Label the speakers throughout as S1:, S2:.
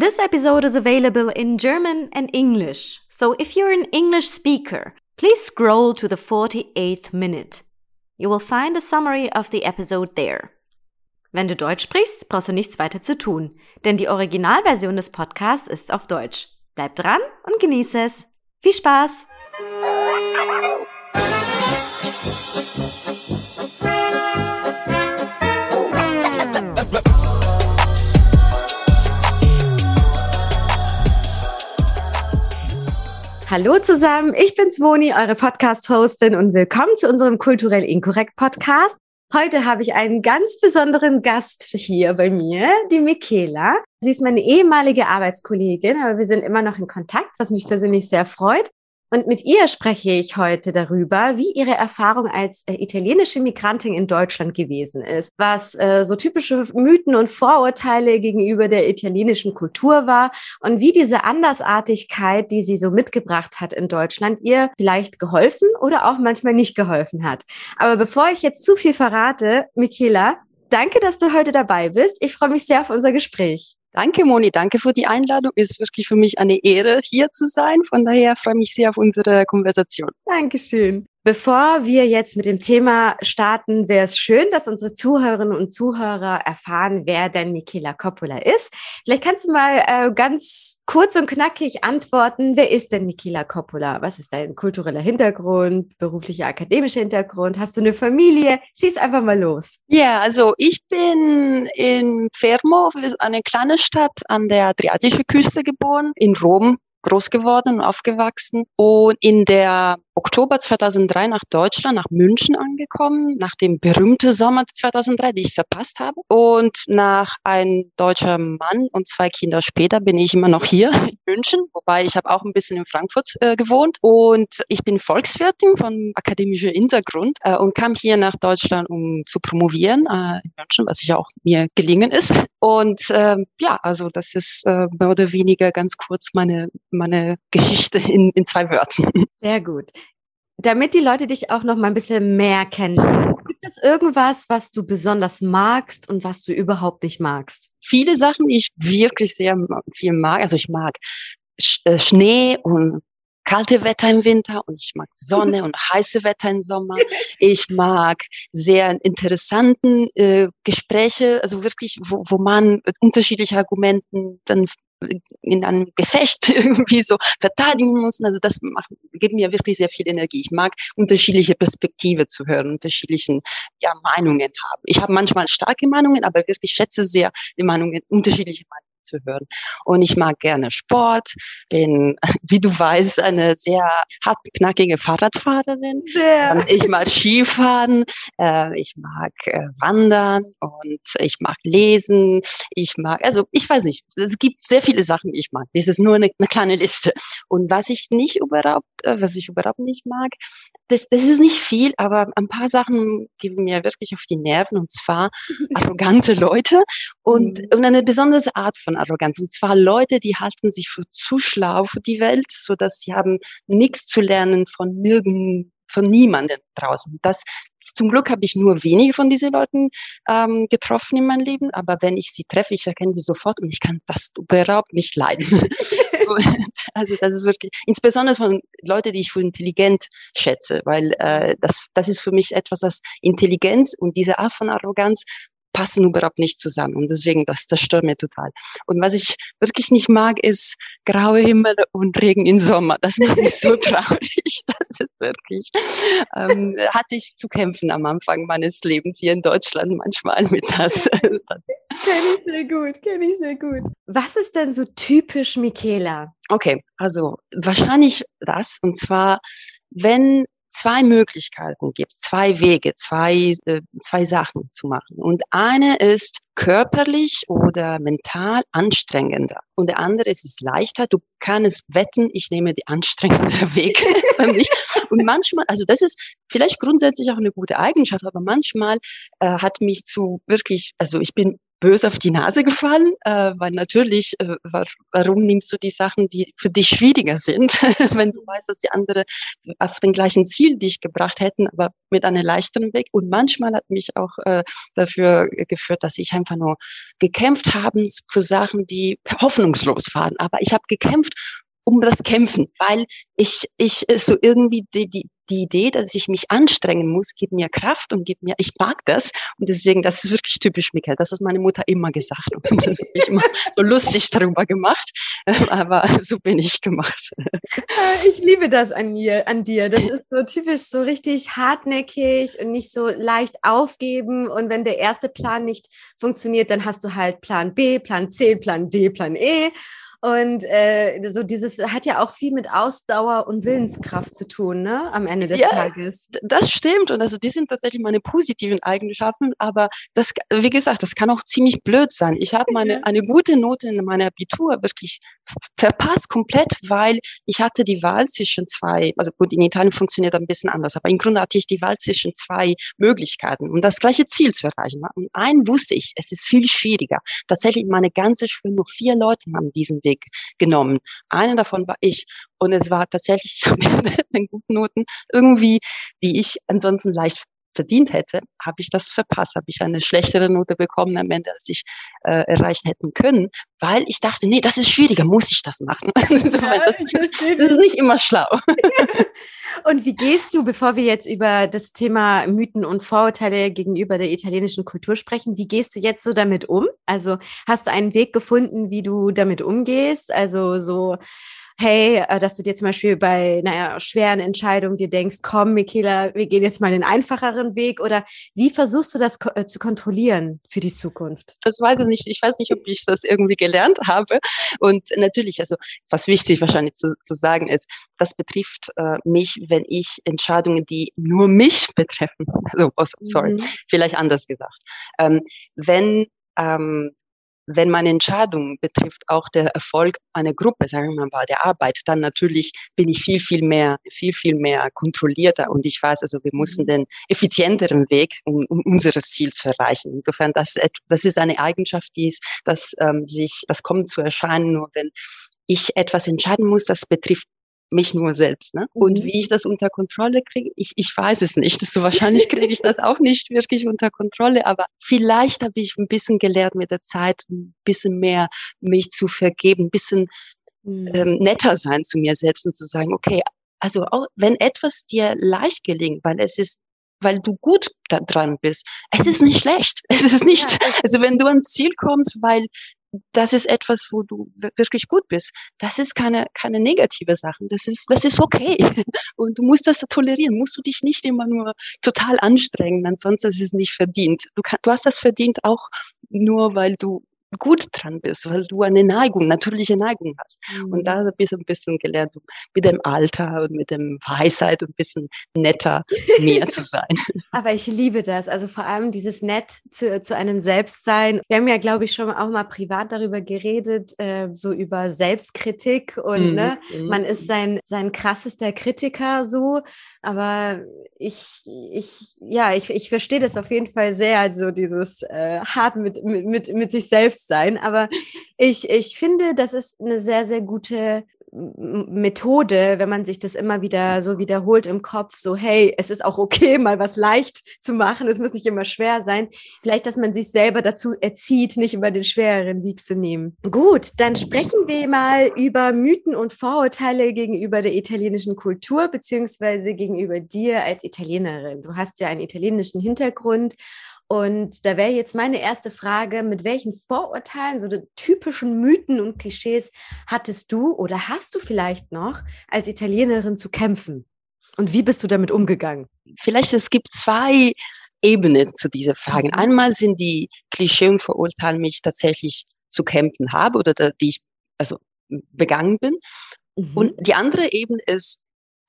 S1: This episode is available in German and English, so if you're an English speaker, please scroll to the 48th minute. You will find a summary of the episode there. Wenn du Deutsch sprichst, brauchst du nichts weiter zu tun, denn die Originalversion des Podcasts ist auf Deutsch. Bleib dran und genieße es. Viel Spaß! Hallo zusammen, ich bin's Moni, eure Podcast-Hostin und willkommen zu unserem Kulturell Inkorrekt Podcast. Heute habe ich einen ganz besonderen Gast hier bei mir, die Michaela. Sie ist meine ehemalige Arbeitskollegin, aber wir sind immer noch in Kontakt, was mich persönlich sehr freut. Und mit ihr spreche ich heute darüber, wie ihre Erfahrung als äh, italienische Migrantin in Deutschland gewesen ist, was äh, so typische Mythen und Vorurteile gegenüber der italienischen Kultur war und wie diese Andersartigkeit, die sie so mitgebracht hat in Deutschland, ihr vielleicht geholfen oder auch manchmal nicht geholfen hat. Aber bevor ich jetzt zu viel verrate, Michaela, danke, dass du heute dabei bist. Ich freue mich sehr auf unser Gespräch.
S2: Danke, Moni. Danke für die Einladung. Ist wirklich für mich eine Ehre, hier zu sein. Von daher freue ich mich sehr auf unsere Konversation.
S1: Dankeschön. Bevor wir jetzt mit dem Thema starten, wäre es schön, dass unsere Zuhörerinnen und Zuhörer erfahren, wer denn Michaela Coppola ist. Vielleicht kannst du mal äh, ganz kurz und knackig antworten, wer ist denn Michaela Coppola? Was ist dein kultureller Hintergrund, beruflicher, akademischer Hintergrund? Hast du eine Familie? Schieß einfach mal los.
S2: Ja, also ich bin in Fermo, eine kleine Stadt an der Adriatischen Küste geboren, in Rom groß geworden und aufgewachsen und in der Oktober 2003 nach Deutschland, nach München angekommen, nach dem berühmten Sommer 2003, die ich verpasst habe. Und nach ein deutscher Mann und zwei Kinder später bin ich immer noch hier in München, wobei ich habe auch ein bisschen in Frankfurt äh, gewohnt. Und ich bin Volkswirtin von akademischem Hintergrund äh, und kam hier nach Deutschland, um zu promovieren äh, in München, was ich auch mir gelingen ist. Und ähm, ja, also das ist äh, mehr oder weniger ganz kurz meine, meine Geschichte in, in zwei Wörtern.
S1: Sehr gut damit die Leute dich auch noch mal ein bisschen mehr kennenlernen, gibt es irgendwas, was du besonders magst und was du überhaupt nicht magst?
S2: Viele Sachen, die ich wirklich sehr viel mag. Also ich mag äh, Schnee und kalte Wetter im Winter und ich mag Sonne und heiße Wetter im Sommer. Ich mag sehr interessanten äh, Gespräche, also wirklich, wo, wo man unterschiedliche Argumenten dann in einem Gefecht irgendwie so verteidigen müssen. Also das macht, gibt mir wirklich sehr viel Energie. Ich mag unterschiedliche Perspektive zu hören, unterschiedlichen ja, Meinungen haben. Ich habe manchmal starke Meinungen, aber wirklich schätze sehr die Meinungen, unterschiedliche Meinungen zu hören. Und ich mag gerne Sport, bin, wie du weißt, eine sehr hartknackige Fahrradfahrerin. Sehr. Ich mag Skifahren, äh, ich mag äh, Wandern und ich mag Lesen. Ich mag, also ich weiß nicht, es gibt sehr viele Sachen, die ich mag. Das ist nur eine, eine kleine Liste. Und was ich nicht überhaupt, äh, was ich überhaupt nicht mag, das, das ist nicht viel, aber ein paar Sachen geben mir wirklich auf die Nerven und zwar arrogante Leute und, mhm. und eine besondere Art von Arroganz. Und zwar Leute, die halten sich für zu schlau für die Welt, so dass sie haben nichts zu lernen von nirgend, von niemanden draußen. Das, zum Glück habe ich nur wenige von diesen Leuten ähm, getroffen in meinem Leben, aber wenn ich sie treffe, ich erkenne sie sofort und ich kann das überhaupt nicht leiden. also das ist wirklich, insbesondere von Leuten, die ich für intelligent schätze, weil äh, das, das ist für mich etwas, das Intelligenz und diese Art von Arroganz passen überhaupt nicht zusammen. Und deswegen, das, das stört mir total. Und was ich wirklich nicht mag, ist graue Himmel und Regen im Sommer. Das macht mich so traurig. Das ist wirklich, ähm, hatte ich zu kämpfen am Anfang meines Lebens hier in Deutschland manchmal mit das. das.
S1: Kenne ich sehr gut, kenne ich sehr gut. Was ist denn so typisch Michaela?
S2: Okay, also wahrscheinlich das. Und zwar, wenn zwei Möglichkeiten gibt, zwei Wege, zwei, äh, zwei Sachen zu machen. Und eine ist körperlich oder mental anstrengender. Und der andere ist es leichter. Du kannst wetten, ich nehme die anstrengende Weg für mich. Und manchmal, also das ist vielleicht grundsätzlich auch eine gute Eigenschaft, aber manchmal äh, hat mich zu wirklich, also ich bin böse auf die Nase gefallen, äh, weil natürlich, äh, war, warum nimmst du die Sachen, die für dich schwieriger sind, wenn du weißt, dass die andere auf den gleichen Ziel dich gebracht hätten, aber mit einem leichteren Weg. Und manchmal hat mich auch äh, dafür geführt, dass ich einfach nur gekämpft habe für Sachen, die hoffnungslos waren. Aber ich habe gekämpft um das Kämpfen, weil ich, ich äh, so irgendwie die, die, die Idee, dass ich mich anstrengen muss, gibt mir Kraft und gibt mir, ich mag das. Und deswegen, das ist wirklich typisch Michael. Das hat meine Mutter immer gesagt. Und das habe ich immer so lustig darüber gemacht. Aber so bin ich gemacht.
S1: Äh, ich liebe das an mir, an dir. Das ist so typisch, so richtig hartnäckig und nicht so leicht aufgeben. Und wenn der erste Plan nicht funktioniert, dann hast du halt Plan B, Plan C, Plan D, Plan E. Und äh, so dieses hat ja auch viel mit Ausdauer und Willenskraft zu tun, ne? Am Ende des ja, Tages.
S2: Das stimmt. Und also die sind tatsächlich meine positiven Eigenschaften, aber das, wie gesagt, das kann auch ziemlich blöd sein. Ich habe meine eine gute Note in meiner Abitur wirklich verpasst komplett, weil ich hatte die Wahl zwischen zwei, also gut, in Italien funktioniert ein bisschen anders, aber im Grunde hatte ich die Wahl zwischen zwei Möglichkeiten, um das gleiche Ziel zu erreichen. Und einen wusste ich, es ist viel schwieriger. Tatsächlich meine ganze Schule, nur vier Leute haben diesen Weg Weg genommen. Eine davon war ich. Und es war tatsächlich mit guten Noten irgendwie, die ich ansonsten leicht verdient hätte, habe ich das verpasst, habe ich eine schlechtere Note bekommen am Ende, als ich äh, erreichen hätten können, weil ich dachte, nee, das ist schwieriger, muss ich das machen. Ja, das, das, ist nicht immer schlau.
S1: und wie gehst du, bevor wir jetzt über das Thema Mythen und Vorurteile gegenüber der italienischen Kultur sprechen, wie gehst du jetzt so damit um? Also hast du einen Weg gefunden, wie du damit umgehst? Also so hey, äh, dass du dir zum Beispiel bei naja, schweren Entscheidungen dir denkst, komm, Michaela, wir gehen jetzt mal den einfacheren Weg oder wie versuchst du das äh, zu kontrollieren für die Zukunft?
S2: Das weiß ich nicht. Ich weiß nicht, ob ich das irgendwie gelernt habe. Und natürlich, also was wichtig wahrscheinlich zu, zu sagen ist, das betrifft äh, mich, wenn ich Entscheidungen, die nur mich betreffen, also oh, sorry, mhm. vielleicht anders gesagt, ähm, wenn ähm, wenn meine Entscheidung betrifft auch der Erfolg einer Gruppe, sagen wir mal bei der Arbeit, dann natürlich bin ich viel, viel mehr, viel, viel mehr kontrollierter und ich weiß, also wir müssen mhm. den effizienteren Weg, um, um unser Ziel zu erreichen. Insofern, das, das ist eine Eigenschaft, die ist, dass ähm, sich, das kommt zu erscheinen, nur wenn ich etwas entscheiden muss, das betrifft mich nur selbst. Ne? Und mhm. wie ich das unter Kontrolle kriege, ich, ich weiß es nicht. So wahrscheinlich kriege ich das auch nicht wirklich unter Kontrolle, aber vielleicht habe ich ein bisschen gelernt mit der Zeit, ein bisschen mehr mich zu vergeben, ein bisschen mhm. ähm, netter sein zu mir selbst und zu sagen, okay, also auch wenn etwas dir leicht gelingt, weil es ist weil du gut da dran bist. Es ist nicht schlecht. Es ist nicht, also wenn du ans Ziel kommst, weil das ist etwas, wo du wirklich gut bist. Das ist keine, keine negative Sache. Das ist, das ist okay. Und du musst das tolerieren. Musst du dich nicht immer nur total anstrengen. Ansonsten ist es nicht verdient. Du, kann, du hast das verdient auch nur, weil du gut dran bist, weil du eine Neigung, natürliche Neigung hast. Mhm. Und da habe ich ein bisschen gelernt, mit dem Alter und mit dem Weisheit ein bisschen netter zu mir zu sein.
S1: Aber ich liebe das. Also vor allem dieses Nett zu, zu einem Selbstsein. Wir haben ja, glaube ich, schon auch mal privat darüber geredet, äh, so über Selbstkritik und mhm. ne, mhm. man ist sein, sein krassester Kritiker so. Aber ich, ich, ja, ich, ich verstehe das auf jeden Fall sehr, also dieses äh, hart mit, mit, mit, mit sich selbst sein. Aber ich, ich finde, das ist eine sehr, sehr gute Methode, wenn man sich das immer wieder so wiederholt im Kopf, so hey, es ist auch okay, mal was leicht zu machen, es muss nicht immer schwer sein. Vielleicht, dass man sich selber dazu erzieht, nicht immer den schwereren Weg zu nehmen. Gut, dann sprechen wir mal über Mythen und Vorurteile gegenüber der italienischen Kultur, beziehungsweise gegenüber dir als Italienerin. Du hast ja einen italienischen Hintergrund und da wäre jetzt meine erste Frage, mit welchen Vorurteilen, so typischen Mythen und Klischees hattest du oder hast du vielleicht noch als Italienerin zu kämpfen? Und wie bist du damit umgegangen?
S2: Vielleicht es gibt zwei Ebenen zu dieser Frage. Mhm. Einmal sind die Klischee und Vorurteile, die ich tatsächlich zu kämpfen habe oder die ich also begangen bin. Mhm. Und die andere Ebene ist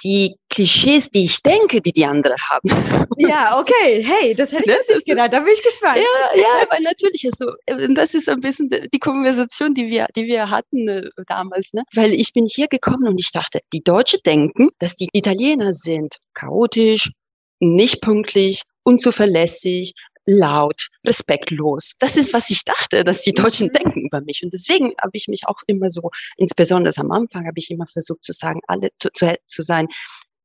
S2: die Klischees, die ich denke, die die anderen haben.
S1: Ja, okay. Hey, das hätte ich das jetzt nicht gedacht. Da bin ich gespannt.
S2: Ja, ja, weil natürlich ist so, das ist ein bisschen die Konversation, die wir, die wir hatten äh, damals, ne? Weil ich bin hier gekommen und ich dachte, die Deutschen denken, dass die Italiener sind chaotisch, nicht pünktlich, unzuverlässig, laut, respektlos. Das ist, was ich dachte, dass die Deutschen mhm. denken über mich. Und deswegen habe ich mich auch immer so, insbesondere am Anfang, habe ich immer versucht zu sagen, alle zu, zu, zu sein,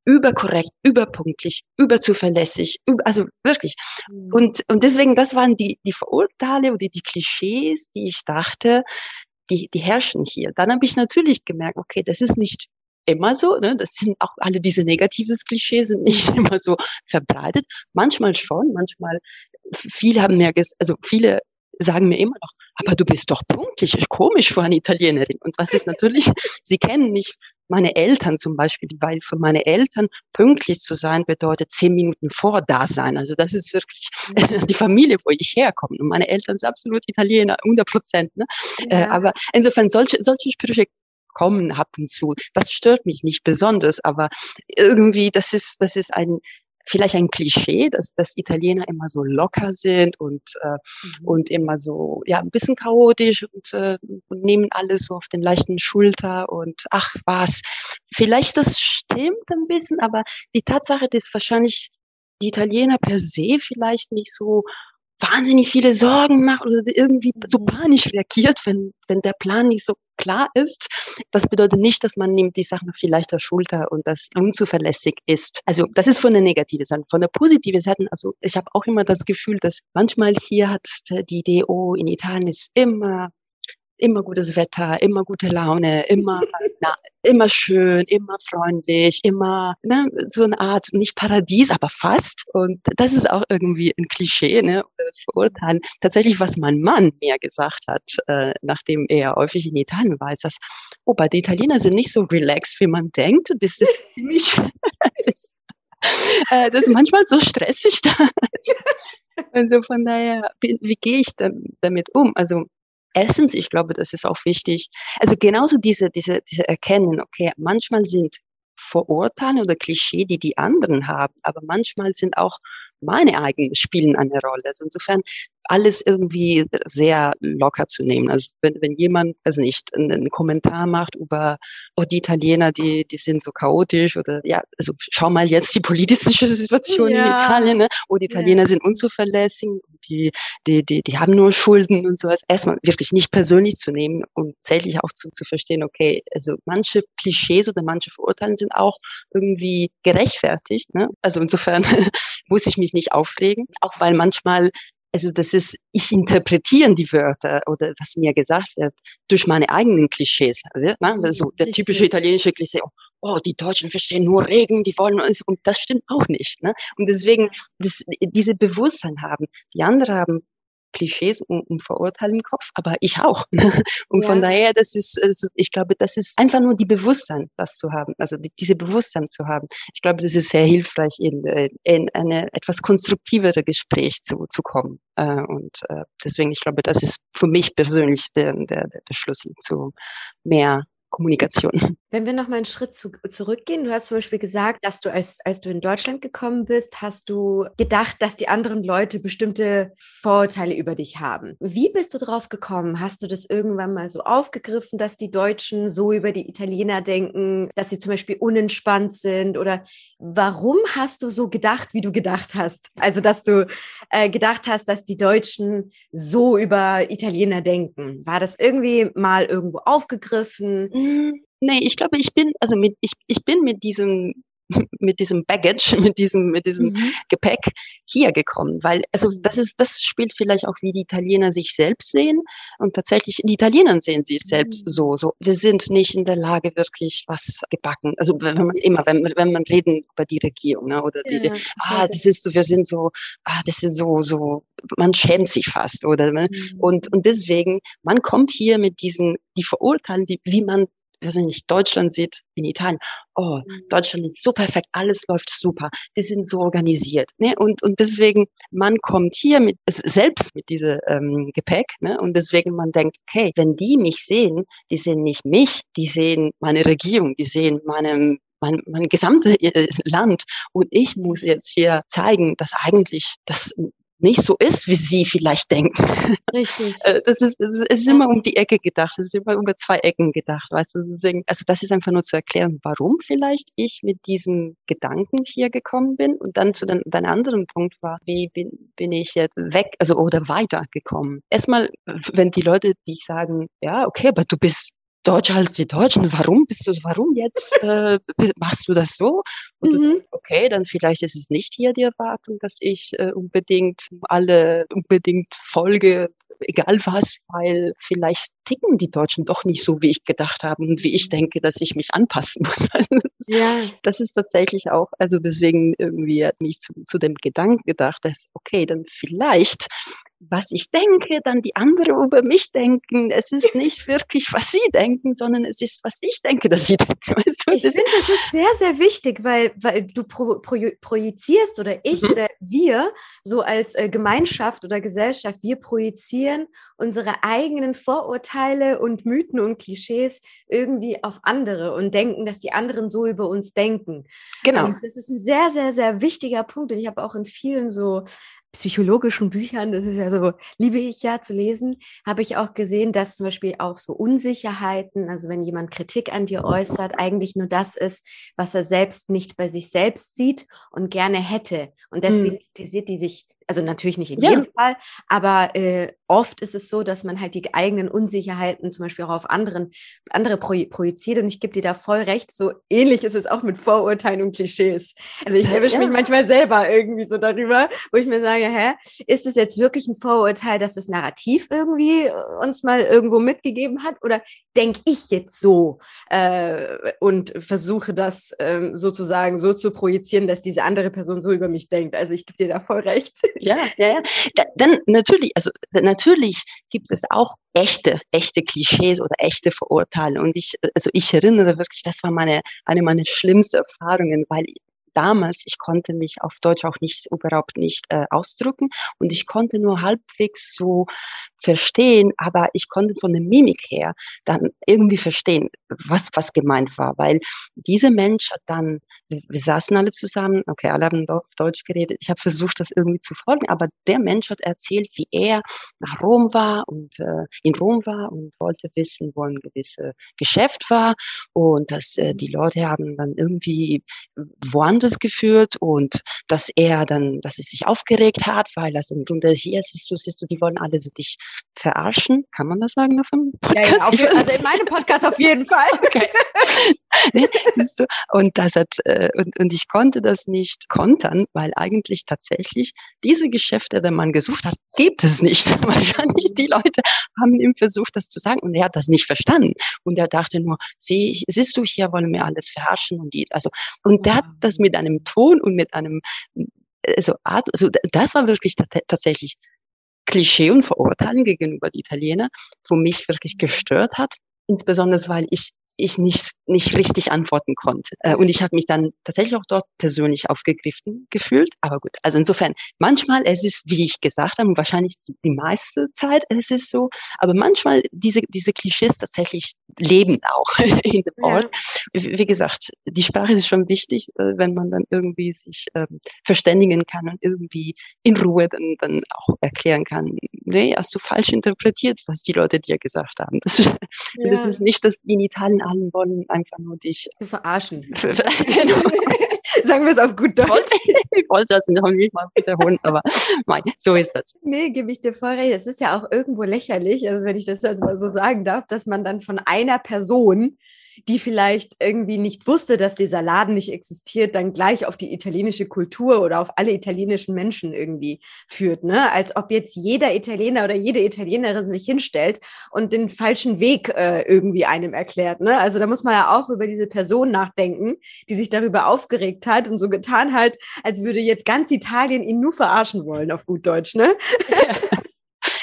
S2: überkorrekt, überpunktlich, überzuverlässig, über, also wirklich. Mhm. Und, und deswegen, das waren die, die Vorurteile oder die Klischees, die ich dachte, die, die herrschen hier. Dann habe ich natürlich gemerkt, okay, das ist nicht immer so, ne? das sind auch alle diese negativen Klischees sind nicht immer so verbreitet. Manchmal schon, manchmal, viele haben mir, also viele sagen mir immer noch, aber du bist doch pünktlich, ist komisch für eine Italienerin. Und was ist natürlich, sie kennen nicht meine Eltern zum Beispiel, weil für meine Eltern pünktlich zu sein bedeutet zehn Minuten vor da sein. Also das ist wirklich mhm. die Familie, wo ich herkomme. Und meine Eltern sind absolut Italiener, 100 Prozent. Ne? Äh, ja. Aber insofern solche, solche Sprüche kommen ab und zu. Das stört mich nicht besonders, aber irgendwie, das ist, das ist ein, vielleicht ein Klischee, dass, dass Italiener immer so locker sind und, äh, mhm. und immer so, ja, ein bisschen chaotisch und, äh, und nehmen alles so auf den leichten Schulter und ach was. Vielleicht das stimmt ein bisschen, aber die Tatsache, dass wahrscheinlich die Italiener per se vielleicht nicht so wahnsinnig viele Sorgen macht oder irgendwie so mhm. panisch reagiert, wenn, wenn der Plan nicht so klar ist. Das bedeutet nicht, dass man nimmt die Sachen auf die leichte Schulter und das unzuverlässig ist. Also das ist von der negativen Seite. Von der positiven Seite, also ich habe auch immer das Gefühl, dass manchmal hier hat die oh, in Italien ist immer immer gutes Wetter, immer gute Laune, immer, na, immer schön, immer freundlich, immer ne, so eine Art, nicht Paradies, aber fast. Und das ist auch irgendwie ein Klischee, ne, Verurteilen. Tatsächlich, was mein Mann mir gesagt hat, äh, nachdem er häufig in Italien war, ist das, oh, bei den Italiener sind nicht so relaxed, wie man denkt. Das ist ziemlich, das ist, äh, das ist manchmal so stressig da. Also von daher, wie, wie gehe ich damit um? Also Erstens, ich glaube, das ist auch wichtig. Also genauso diese, diese, diese Erkennen, okay, manchmal sind Vorurteile oder Klischee, die die anderen haben, aber manchmal sind auch meine eigenen spielen eine Rolle. Also insofern alles irgendwie sehr locker zu nehmen. Also wenn, wenn jemand, also nicht, einen, Kommentar macht über, oh, die Italiener, die, die sind so chaotisch oder ja, also schau mal jetzt die politische Situation ja. in Italien, ne? oh, die Italiener ja. sind unzuverlässig, die, die, die, die haben nur Schulden und so. Also erstmal wirklich nicht persönlich zu nehmen und tatsächlich auch zu, zu verstehen, okay, also manche Klischees oder manche Verurteilungen sind auch irgendwie gerechtfertigt. Ne? Also insofern muss ich mich nicht aufregen, auch weil manchmal also das ist, ich interpretiere die Wörter oder was mir gesagt wird durch meine eigenen Klischees. Ne? Also der typische italienische Klischee, oh, die Deutschen verstehen nur Regen, die wollen uns, und das stimmt auch nicht. Ne? Und deswegen das, diese Bewusstsein haben. Die anderen haben Klischees und, und Vorurteile im Kopf, aber ich auch. Und ja. von daher, das ist, ich glaube, das ist einfach nur die Bewusstsein, das zu haben, also diese Bewusstsein zu haben. Ich glaube, das ist sehr hilfreich, in, in eine etwas konstruktivere Gespräch zu, zu kommen. Äh, und äh, deswegen, ich glaube, das ist für mich persönlich der, der, der Schlüssel zu mehr Kommunikation.
S1: Wenn wir noch mal einen Schritt zu, zurückgehen, du hast zum Beispiel gesagt, dass du, als, als du in Deutschland gekommen bist, hast du gedacht, dass die anderen Leute bestimmte Vorurteile über dich haben. Wie bist du drauf gekommen? Hast du das irgendwann mal so aufgegriffen, dass die Deutschen so über die Italiener denken, dass sie zum Beispiel unentspannt sind? Oder warum hast du so gedacht, wie du gedacht hast? Also, dass du äh, gedacht hast, dass die Deutschen so über Italiener denken. War das irgendwie mal irgendwo aufgegriffen?
S2: Hm, nee, ich glaube, ich bin, also mit, ich, ich bin mit diesem mit diesem Baggage, mit diesem, mit diesem mhm. Gepäck hier gekommen, weil, also das ist, das spielt vielleicht auch, wie die Italiener sich selbst sehen und tatsächlich, die Italiener sehen sich selbst mhm. so, so, wir sind nicht in der Lage, wirklich was gebacken, also wenn man immer, wenn, wenn man reden über die Regierung, ne, oder die, ja, ah, das ist so, wir sind so, ah, das sind so, so, man schämt sich fast, oder, ne? mhm. und, und deswegen, man kommt hier mit diesen, die verurteilen, die, wie man weiß nicht, Deutschland sieht in Italien, oh, mhm. Deutschland ist so perfekt, alles läuft super, die sind so organisiert. Ne? Und, und deswegen, man kommt hier mit selbst mit diesem ähm, Gepäck ne? und deswegen man denkt, okay, wenn die mich sehen, die sehen nicht mich, die sehen meine Regierung, die sehen meinem mein, mein gesamtes äh, Land und ich muss jetzt hier zeigen, dass eigentlich das nicht so ist, wie sie vielleicht denken.
S1: Richtig.
S2: Äh, das ist, es ist immer um die Ecke gedacht, es ist immer über zwei Ecken gedacht, weißt du, deswegen, also das ist einfach nur zu erklären, warum vielleicht ich mit diesem Gedanken hier gekommen bin und dann zu den, deinem anderen Punkt war, wie bin, bin ich jetzt weg, also oder weitergekommen. Erstmal, wenn die Leute, die sagen, ja, okay, aber du bist Deutscher als die Deutschen. Warum bist du, warum jetzt äh, machst du das so? Und mhm. du denkst, okay, dann vielleicht ist es nicht hier die Erwartung, dass ich äh, unbedingt alle unbedingt folge, egal was, weil vielleicht ticken die Deutschen doch nicht so, wie ich gedacht habe und wie ich denke, dass ich mich anpassen muss. das, ist, ja. das ist tatsächlich auch, also deswegen irgendwie hat mich zu, zu dem Gedanken gedacht, dass okay, dann vielleicht was ich denke, dann die anderen über mich denken. Es ist nicht wirklich, was sie denken, sondern es ist, was ich denke, dass sie denken.
S1: Weißt du? Ich finde, das ist sehr, sehr wichtig, weil, weil du pro, pro, projizierst oder ich mhm. oder wir so als äh, Gemeinschaft oder Gesellschaft, wir projizieren unsere eigenen Vorurteile und Mythen und Klischees irgendwie auf andere und denken, dass die anderen so über uns denken. Genau. Und das ist ein sehr, sehr, sehr wichtiger Punkt. Und ich habe auch in vielen so psychologischen Büchern, das ist ja so, liebe ich ja zu lesen, habe ich auch gesehen, dass zum Beispiel auch so Unsicherheiten, also wenn jemand Kritik an dir äußert, eigentlich nur das ist, was er selbst nicht bei sich selbst sieht und gerne hätte. Und deswegen hm. kritisiert die sich also natürlich nicht in ja. jedem Fall, aber äh, oft ist es so, dass man halt die eigenen Unsicherheiten zum Beispiel auch auf anderen, andere projiziert und ich gebe dir da voll recht, so ähnlich ist es auch mit Vorurteilen und Klischees. Also ich erwische ja. mich manchmal selber irgendwie so darüber, wo ich mir sage, hä, ist es jetzt wirklich ein Vorurteil, dass das Narrativ irgendwie uns mal irgendwo mitgegeben hat oder denke ich jetzt so äh, und versuche das äh, sozusagen so zu projizieren, dass diese andere Person so über mich denkt. Also ich gebe dir da voll recht.
S2: Ja, ja, ja. Da, dann natürlich, also natürlich gibt es auch echte, echte Klischees oder echte Verurteile. Und ich, also ich erinnere wirklich, das war meine, eine meiner schlimmsten Erfahrungen, weil damals, ich konnte mich auf Deutsch auch nicht überhaupt nicht äh, ausdrücken und ich konnte nur halbwegs so verstehen, aber ich konnte von der Mimik her dann irgendwie verstehen, was, was gemeint war, weil dieser Mensch hat dann, wir, saßen alle zusammen, okay, alle haben Deutsch geredet, ich habe versucht, das irgendwie zu folgen, aber der Mensch hat erzählt, wie er nach Rom war und äh, in Rom war und wollte wissen, wo ein gewisses Geschäft war und dass äh, die Leute haben dann irgendwie woanders geführt und dass er dann, dass es sich aufgeregt hat, weil also im Grunde hier siehst du, siehst du, die wollen alle so dich verarschen. Kann man das sagen auf dem
S1: Podcast? Ja, ja, also in meinem Podcast auf jeden Fall. Okay.
S2: nee, siehst du? Und das hat, äh, und, und ich konnte das nicht kontern, weil eigentlich tatsächlich diese Geschäfte, die man gesucht hat, gibt es nicht. Wahrscheinlich die Leute haben ihm versucht, das zu sagen und er hat das nicht verstanden. Und er dachte nur, sieh, siehst du, hier wollen wir alles verarschen und die, also, und der hat das mit einem Ton und mit einem, also, Art, also das war wirklich tatsächlich Klischee und Verurteilen gegenüber die Italiener, wo mich wirklich gestört hat. Insbesondere, weil ich ich nicht, nicht richtig antworten konnte. Äh, und ich habe mich dann tatsächlich auch dort persönlich aufgegriffen gefühlt. Aber gut, also insofern, manchmal es ist, wie ich gesagt habe, wahrscheinlich die meiste Zeit es ist so, aber manchmal diese, diese Klischees tatsächlich leben auch in dem Ort. Ja. Wie gesagt, die Sprache ist schon wichtig, äh, wenn man dann irgendwie sich ähm, verständigen kann und irgendwie in Ruhe dann, dann auch erklären kann, nee, hast du falsch interpretiert, was die Leute dir gesagt haben. Das, ja. das ist nicht, dass in Italien allen wollen einfach nur dich
S1: zu verarschen. genau. Sagen wir es auf gut Deutsch.
S2: ich wollte das noch nicht mal wiederholen, aber mein, so ist das.
S1: Nee, gebe ich dir voll recht. Es ist ja auch irgendwo lächerlich, also wenn ich das jetzt mal so sagen darf, dass man dann von einer Person die vielleicht irgendwie nicht wusste, dass dieser Laden nicht existiert, dann gleich auf die italienische Kultur oder auf alle italienischen Menschen irgendwie führt. Ne? Als ob jetzt jeder Italiener oder jede Italienerin sich hinstellt und den falschen Weg äh, irgendwie einem erklärt. Ne? Also da muss man ja auch über diese Person nachdenken, die sich darüber aufgeregt hat und so getan hat, als würde jetzt ganz Italien ihn nur verarschen wollen, auf gut Deutsch. Ne?
S2: Ja.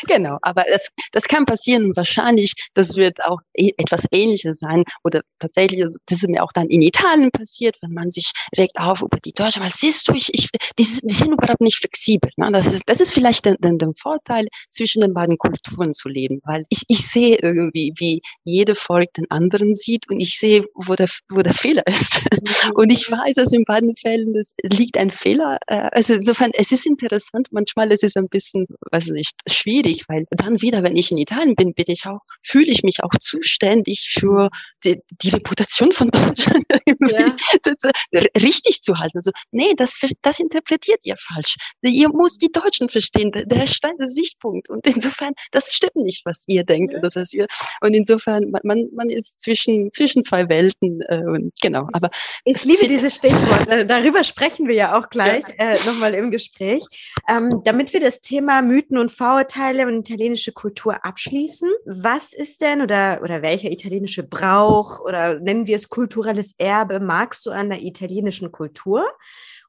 S2: Genau, aber das, das kann passieren wahrscheinlich, das wird auch e etwas Ähnliches sein oder tatsächlich, also, das ist mir auch dann in Italien passiert, wenn man sich regt auf über die Deutsche, weil siehst du, ich, ich die, die sind überhaupt nicht flexibel. Ne? Das, ist, das ist vielleicht der, der, der Vorteil, zwischen den beiden Kulturen zu leben, weil ich, ich sehe irgendwie, wie jede Volk den anderen sieht und ich sehe, wo der, wo der Fehler ist. Mhm. Und ich weiß, dass in beiden Fällen das liegt ein Fehler. Äh, also insofern, es ist interessant, manchmal ist es ein bisschen, weiß nicht, schwierig, weil dann wieder, wenn ich in Italien bin, bin ich auch, fühle ich mich auch zuständig für die, die Reputation von Deutschland ja. richtig zu halten. Also, nee, das, das interpretiert ihr falsch. Ihr muss die Deutschen verstehen. Der der Sichtpunkt. Und insofern, das stimmt nicht, was ihr denkt. Ja. Oder was ihr, und insofern, man, man ist zwischen, zwischen zwei Welten. Äh, und genau. Aber
S1: ich liebe dieses Stichwort. Darüber sprechen wir ja auch gleich ja. äh, nochmal im Gespräch. Ähm, damit wir das Thema Mythen und Vorurteile und italienische Kultur abschließen, was ist denn oder, oder welcher italienische Brauch oder nennen wir es kulturelles Erbe magst du an der italienischen Kultur?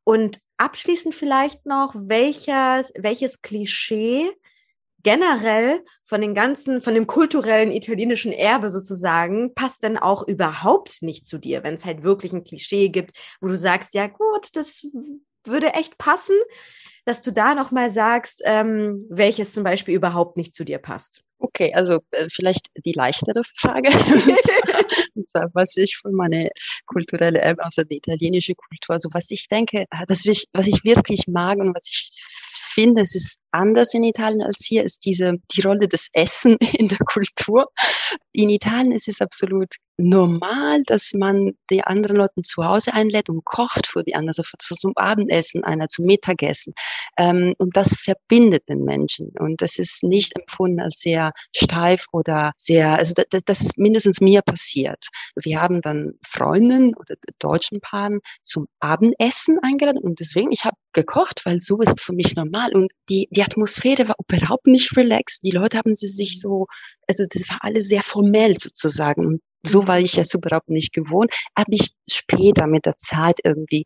S1: Und abschließend vielleicht noch, welcher, welches Klischee generell von den ganzen, von dem kulturellen italienischen Erbe sozusagen, passt denn auch überhaupt nicht zu dir, wenn es halt wirklich ein Klischee gibt, wo du sagst, ja gut, das würde echt passen, dass du da nochmal sagst, ähm, welches zum Beispiel überhaupt nicht zu dir passt.
S2: Okay, also äh, vielleicht die leichtere Frage. und zwar, was ich von meiner kulturelle Erbe, also die italienische Kultur, also was ich denke, das, was ich wirklich mag und was ich finde, es ist anders in Italien als hier, ist diese, die Rolle des Essen in der Kultur. In Italien ist es absolut normal, dass man die anderen Leute zu Hause einlädt und kocht für die anderen, also zum Abendessen, einer zum Mittagessen. Ähm, und das verbindet den Menschen. Und das ist nicht empfunden als sehr steif oder sehr, also das, das ist mindestens mir passiert. Wir haben dann Freundinnen oder deutschen Paaren zum Abendessen eingeladen und deswegen, ich habe gekocht, weil so ist für mich normal. Und die, die Atmosphäre war überhaupt nicht relaxed. Die Leute haben sie sich so, also das war alles sehr formell sozusagen. Und so war ich es überhaupt nicht gewohnt. Habe ich später mit der Zeit irgendwie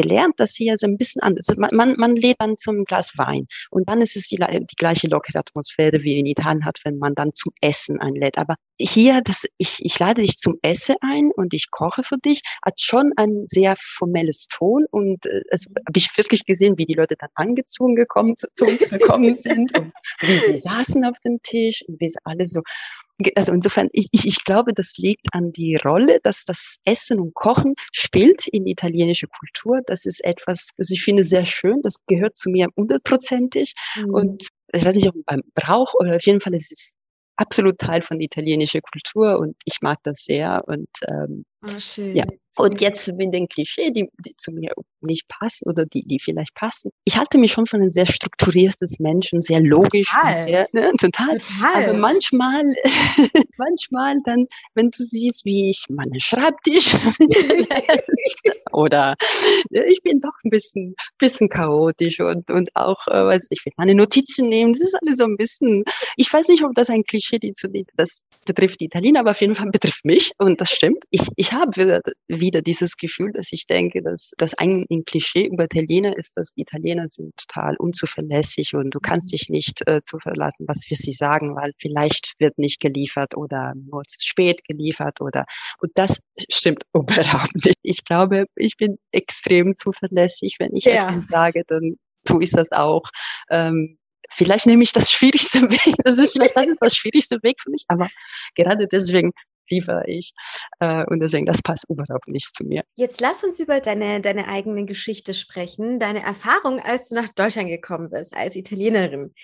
S2: gelernt, dass hier so ein bisschen anders ist. Man, man, man lädt dann zum Glas Wein und dann ist es die, die gleiche lockere Atmosphäre wie in Italien hat, wenn man dann zum Essen einlädt. Aber hier, das, ich, ich lade dich zum Essen ein und ich koche für dich, hat schon ein sehr formelles Ton und äh, also habe ich wirklich gesehen, wie die Leute dann angezogen gekommen zu, zu uns gekommen sind und wie sie saßen auf dem Tisch und wie sie alle so also insofern, ich, ich, glaube, das liegt an die Rolle, dass das Essen und Kochen spielt in die italienische Kultur. Das ist etwas, das ich finde sehr schön. Das gehört zu mir hundertprozentig. Mhm. Und ich weiß nicht, ob beim Brauch oder auf jeden Fall ist es absolut Teil von italienischer Kultur und ich mag das sehr. Und ähm, oh, schön. ja. Und jetzt mit den Klischee, die, die zu mir nicht passen oder die, die vielleicht passen. Ich halte mich schon von einem sehr strukturiertes Menschen, sehr logisch. Total. Sehr, ne, total. total. Aber manchmal, manchmal dann, wenn du siehst, wie ich meinen Schreibtisch oder äh, ich bin doch ein bisschen, bisschen chaotisch und, und auch, äh, weiß ich, will meine Notizen nehmen. Das ist alles so ein bisschen, ich weiß nicht, ob das ein Klischee, die das betrifft die Italiener, aber auf jeden Fall betrifft mich und das stimmt. Ich, ich habe wieder, wieder dieses Gefühl, dass ich denke, dass das ein, ein Klischee über Italiener ist, dass die Italiener sind total unzuverlässig und du kannst mhm. dich nicht äh, zu verlassen, was wir sie sagen, weil vielleicht wird nicht geliefert oder nur zu spät geliefert oder und das stimmt überhaupt nicht. Ich glaube, ich bin extrem zuverlässig. Wenn ich ja. etwas sage, dann tue ich das auch. Ähm, vielleicht nehme ich das schwierigste Weg. Das ist vielleicht das ist das schwierigste Weg für mich, aber gerade deswegen liefere ich. Äh, und deswegen, das passt überhaupt nicht zu mir.
S1: Jetzt lass uns über deine, deine eigene Geschichte sprechen, deine Erfahrung, als du nach Deutschland gekommen bist, als Italienerin.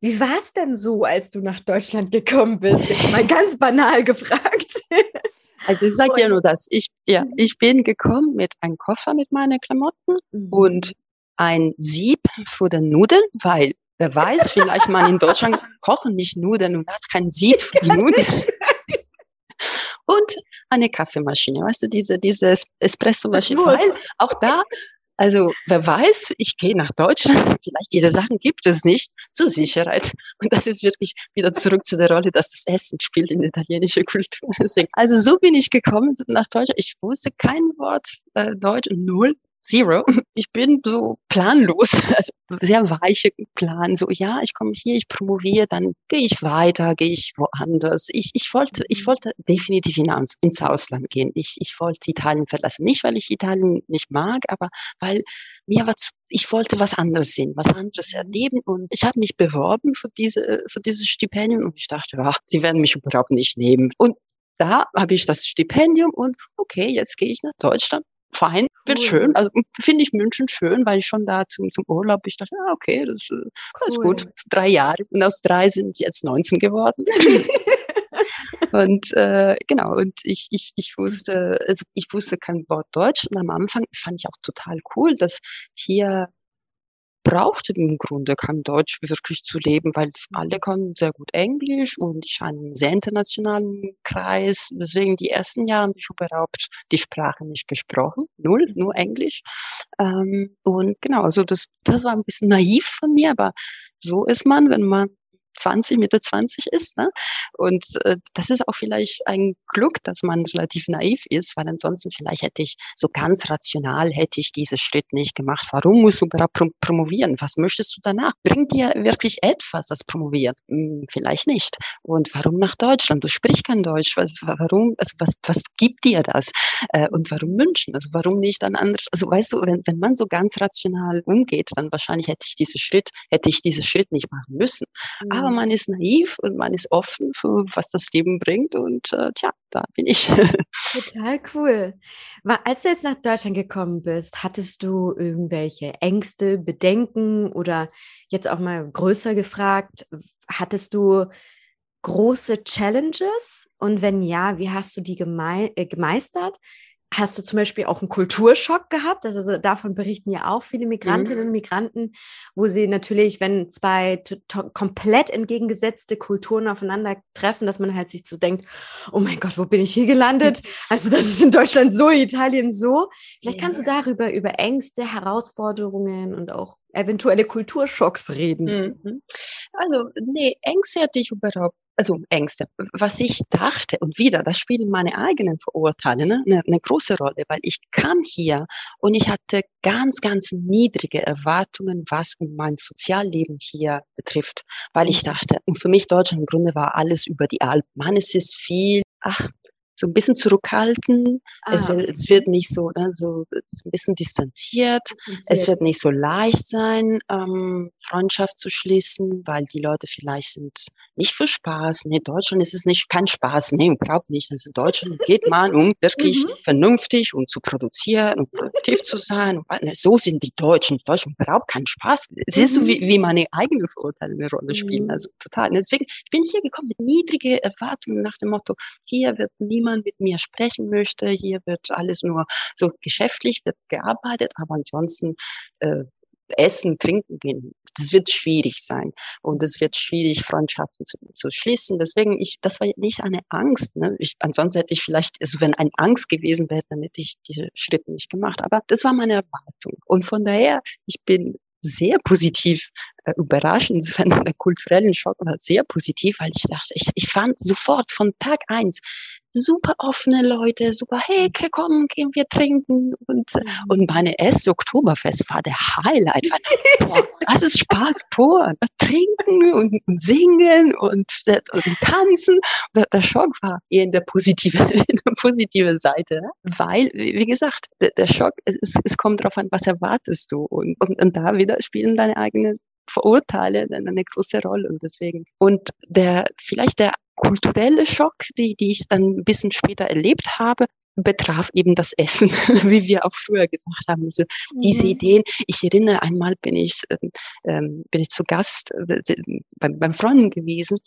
S1: Wie war es denn so, als du nach Deutschland gekommen bist? Jetzt mal ganz banal gefragt.
S2: Also ich sage ja nur das. Ich, ja, mhm. ich bin gekommen mit einem Koffer mit meinen Klamotten mhm. und ein Sieb für den Nudeln, weil wer weiß, vielleicht man in Deutschland kochen nicht Nudeln und hat kein Sieb für die Nudeln und eine Kaffeemaschine, weißt du, diese, diese Espresso-Maschine. Auch da, also wer weiß, ich gehe nach Deutschland, vielleicht diese Sachen gibt es nicht, zur Sicherheit. Und das ist wirklich wieder zurück zu der Rolle, dass das Essen spielt in der italienischen Kultur. Deswegen, also so bin ich gekommen nach Deutschland. Ich wusste kein Wort äh, Deutsch, null zero. Ich bin so planlos, also sehr weiche Plan. So, ja, ich komme hier, ich promoviere, dann gehe ich weiter, gehe ich woanders. Ich, ich wollte, ich wollte definitiv hinaus, ins Ausland gehen. Ich, ich wollte Italien verlassen. Nicht, weil ich Italien nicht mag, aber weil mir war zu, ich wollte was anderes sehen, was anderes erleben und ich habe mich beworben für diese, für dieses Stipendium und ich dachte, ach, sie werden mich überhaupt nicht nehmen. Und da habe ich das Stipendium und okay, jetzt gehe ich nach Deutschland. Fein, wird cool. schön. Also finde ich München schön, weil ich schon da zum, zum Urlaub, ich dachte, ah, okay, das, cool. das ist gut. Drei Jahre. Und aus drei sind jetzt 19 geworden. und äh, genau, und ich, ich, ich wusste, also ich wusste kein Wort Deutsch und am Anfang fand ich auch total cool, dass hier brauchte im Grunde kein Deutsch wirklich zu leben, weil alle konnten sehr gut Englisch und ich war in einem sehr internationalen Kreis. Deswegen die ersten Jahre habe ich überhaupt die Sprache nicht gesprochen. Null, nur Englisch. Ähm, und genau, also das, das war ein bisschen naiv von mir, aber so ist man, wenn man 20, Mitte 20 ist. Ne? Und äh, das ist auch vielleicht ein Glück, dass man relativ naiv ist, weil ansonsten vielleicht hätte ich so ganz rational hätte ich diesen Schritt nicht gemacht. Warum musst du überhaupt prom promovieren? Was möchtest du danach? Bringt dir wirklich etwas, das Promovieren? Hm, vielleicht nicht. Und warum nach Deutschland? Du sprichst kein Deutsch. Was, warum? Also was, was gibt dir das? Äh, und warum München? Also warum nicht ein anderes? Also weißt du, wenn, wenn man so ganz rational umgeht, dann wahrscheinlich hätte ich diesen Schritt, hätte ich diesen Schritt nicht machen müssen. Mhm aber man ist naiv und man ist offen für was das Leben bringt und äh, tja, da bin ich.
S1: Total cool. Als du jetzt nach Deutschland gekommen bist, hattest du irgendwelche Ängste, Bedenken oder jetzt auch mal größer gefragt, hattest du große Challenges und wenn ja, wie hast du die geme äh, gemeistert? Hast du zum Beispiel auch einen Kulturschock gehabt? Also davon berichten ja auch viele Migrantinnen mhm. und Migranten, wo sie natürlich, wenn zwei komplett entgegengesetzte Kulturen aufeinandertreffen, dass man halt sich so denkt, oh mein Gott, wo bin ich hier gelandet? Also das ist in Deutschland so, Italien so. Vielleicht kannst du darüber, über Ängste, Herausforderungen und auch eventuelle Kulturschocks reden. Mhm.
S2: Also, nee, Ängste hatte ich überhaupt also Ängste. Was ich dachte, und wieder, das spielen meine eigenen Vorurteile ne, eine, eine große Rolle, weil ich kam hier und ich hatte ganz, ganz niedrige Erwartungen, was um mein Sozialleben hier betrifft, weil ich mhm. dachte, und für mich Deutschland im Grunde war alles über die Alpen. Man, es ist viel, ach, so ein bisschen zurückhalten. Ah. Es, wird, es wird nicht so, ne, so ein bisschen distanziert. distanziert. Es wird nicht so leicht sein, ähm, Freundschaft zu schließen, weil die Leute vielleicht sind nicht für Spaß. Nee, Deutschland ist es nicht kein Spaß. Nee, überhaupt nicht. Also in Deutschland geht man, um wirklich mhm. vernünftig und zu produzieren und produktiv zu sein. Und, ne, so sind die Deutschen. Deutschland überhaupt keinen Spaß. Siehst du, wie, mhm. wie meine eigenen Vorurteile eine Rolle spielen? Mhm. Also total. Deswegen, ich bin hier gekommen mit niedrigen Erwartungen nach dem Motto, hier wird niemand niemand mit mir sprechen möchte. Hier wird alles nur so geschäftlich, wird gearbeitet, aber ansonsten äh, essen, trinken gehen. Das wird schwierig sein und es wird schwierig, Freundschaften zu, zu schließen. Deswegen, ich, das war nicht eine Angst. Ne? Ich, ansonsten hätte ich vielleicht, also wenn eine Angst gewesen wäre, dann hätte ich diese Schritte nicht gemacht. Aber das war meine Erwartung. Und von daher, ich bin sehr positiv äh, überrascht. Insofern der kulturellen Schock war sehr positiv, weil ich dachte, ich, ich fand sofort von Tag eins super offene Leute, super, hey, komm, gehen wir trinken. Und, mhm. und meine erste Oktoberfest war der Highlight. Weil, boah, das ist Spaß pur. Trinken und, und singen und, und tanzen. Und der Schock war eher in der positive, in der positive Seite. Weil, wie gesagt, der, der Schock, es, es kommt darauf an, was erwartest du. Und, und, und da wieder spielen deine eigenen Verurteile eine große Rolle und deswegen. Und der, vielleicht der kulturelle Schock, die, die ich dann ein bisschen später erlebt habe, betraf eben das Essen, wie wir auch früher gesagt haben. Also diese mhm. Ideen. Ich erinnere einmal bin ich ähm, ähm bin ich zu Gast äh, beim, beim Freunden gewesen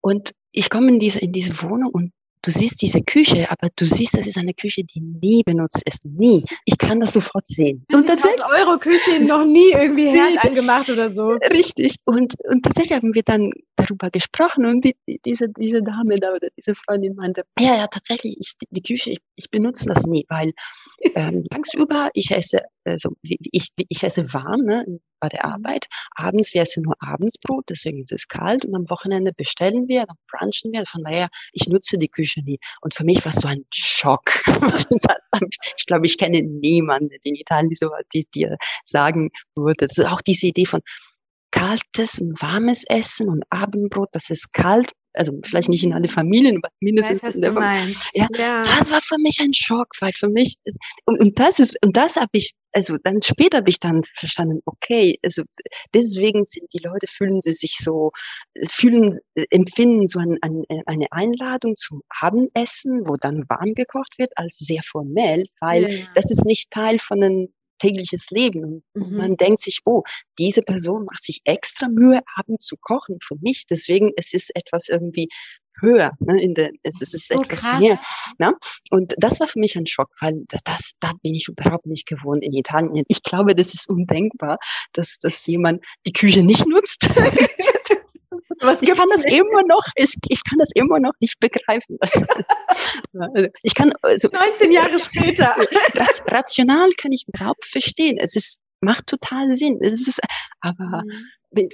S2: und ich komme in diese in diese Wohnung und du siehst diese Küche, aber du siehst, das ist eine Küche, die nie benutzt ist. Nie. Ich kann das sofort sehen.
S1: Und tatsächlich Euro Küche noch nie irgendwie Herd angemacht oder so.
S2: Richtig. Und, und tatsächlich haben wir dann darüber gesprochen und die, diese, diese Dame da oder diese Freundin meinte, ja, ja, tatsächlich, ich, die Küche, ich, ich benutze das nie, weil ähm, tagsüber, ich esse, also ich, ich esse warm ne, bei der mhm. Arbeit. Abends, wir essen nur Abendsbrot, deswegen ist es kalt. Und am Wochenende bestellen wir, dann brunchen wir. Von daher, ich nutze die Küche nie. Und für mich war es so ein Schock. ich glaube, ich kenne niemanden in Italien, die so die dir sagen würde. Das ist auch diese Idee von kaltes und warmes Essen und Abendbrot, das ist kalt also vielleicht nicht in alle Familien, aber mindestens weiß, in der Familie. Ja, ja, das war für mich ein Schock, weil für mich ist, und, und das ist und das habe ich also dann später habe ich dann verstanden, okay, also deswegen sind die Leute fühlen sie sich so fühlen empfinden so ein, ein, eine Einladung zum Abendessen, wo dann warm gekocht wird, als sehr formell, weil ja. das ist nicht Teil von einem tägliches Leben. Und mhm. man denkt sich, oh, diese Person macht sich extra Mühe, abends zu kochen für mich. Deswegen es ist etwas irgendwie höher. Ne, in der, es, ist so etwas krass. mehr. Ne? Und das war für mich ein Schock, weil das, da bin ich überhaupt nicht gewohnt in Italien. Ich glaube, das ist undenkbar, dass, dass jemand die Küche nicht nutzt. Was ich kann das nicht? immer noch, ich, ich kann das immer noch nicht begreifen. Also, ich kann,
S1: also, 19 Jahre später.
S2: Rational kann ich überhaupt verstehen. Es ist, macht total Sinn. Es ist, aber mhm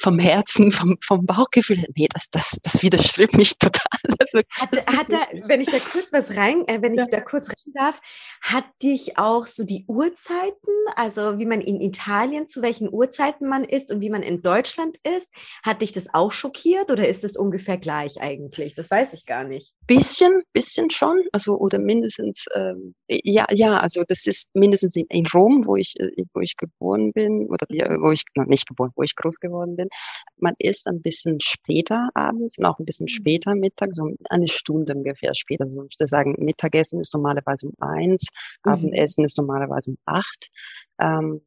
S2: vom Herzen, vom, vom Bauchgefühl, nee, das, das, das widerstrebt mich total.
S1: Also, hat, hat da, wenn ich da kurz was rein, äh, wenn ich ja. da kurz rein darf, hat dich auch so die Uhrzeiten, also wie man in Italien zu welchen Uhrzeiten man ist und wie man in Deutschland ist, hat dich das auch schockiert oder ist es ungefähr gleich eigentlich? Das weiß ich gar nicht.
S2: Bisschen, bisschen schon, also oder mindestens, ähm, ja, ja, also das ist mindestens in, in Rom, wo ich, äh, wo ich geboren bin oder wo ich noch nicht geboren, wo ich groß geworden geworden bin. Man isst ein bisschen später abends und auch ein bisschen mhm. später Mittag, so eine Stunde ungefähr später. So, ich würde sagen, Mittagessen ist normalerweise um eins, mhm. Abendessen ist normalerweise um acht. Ähm,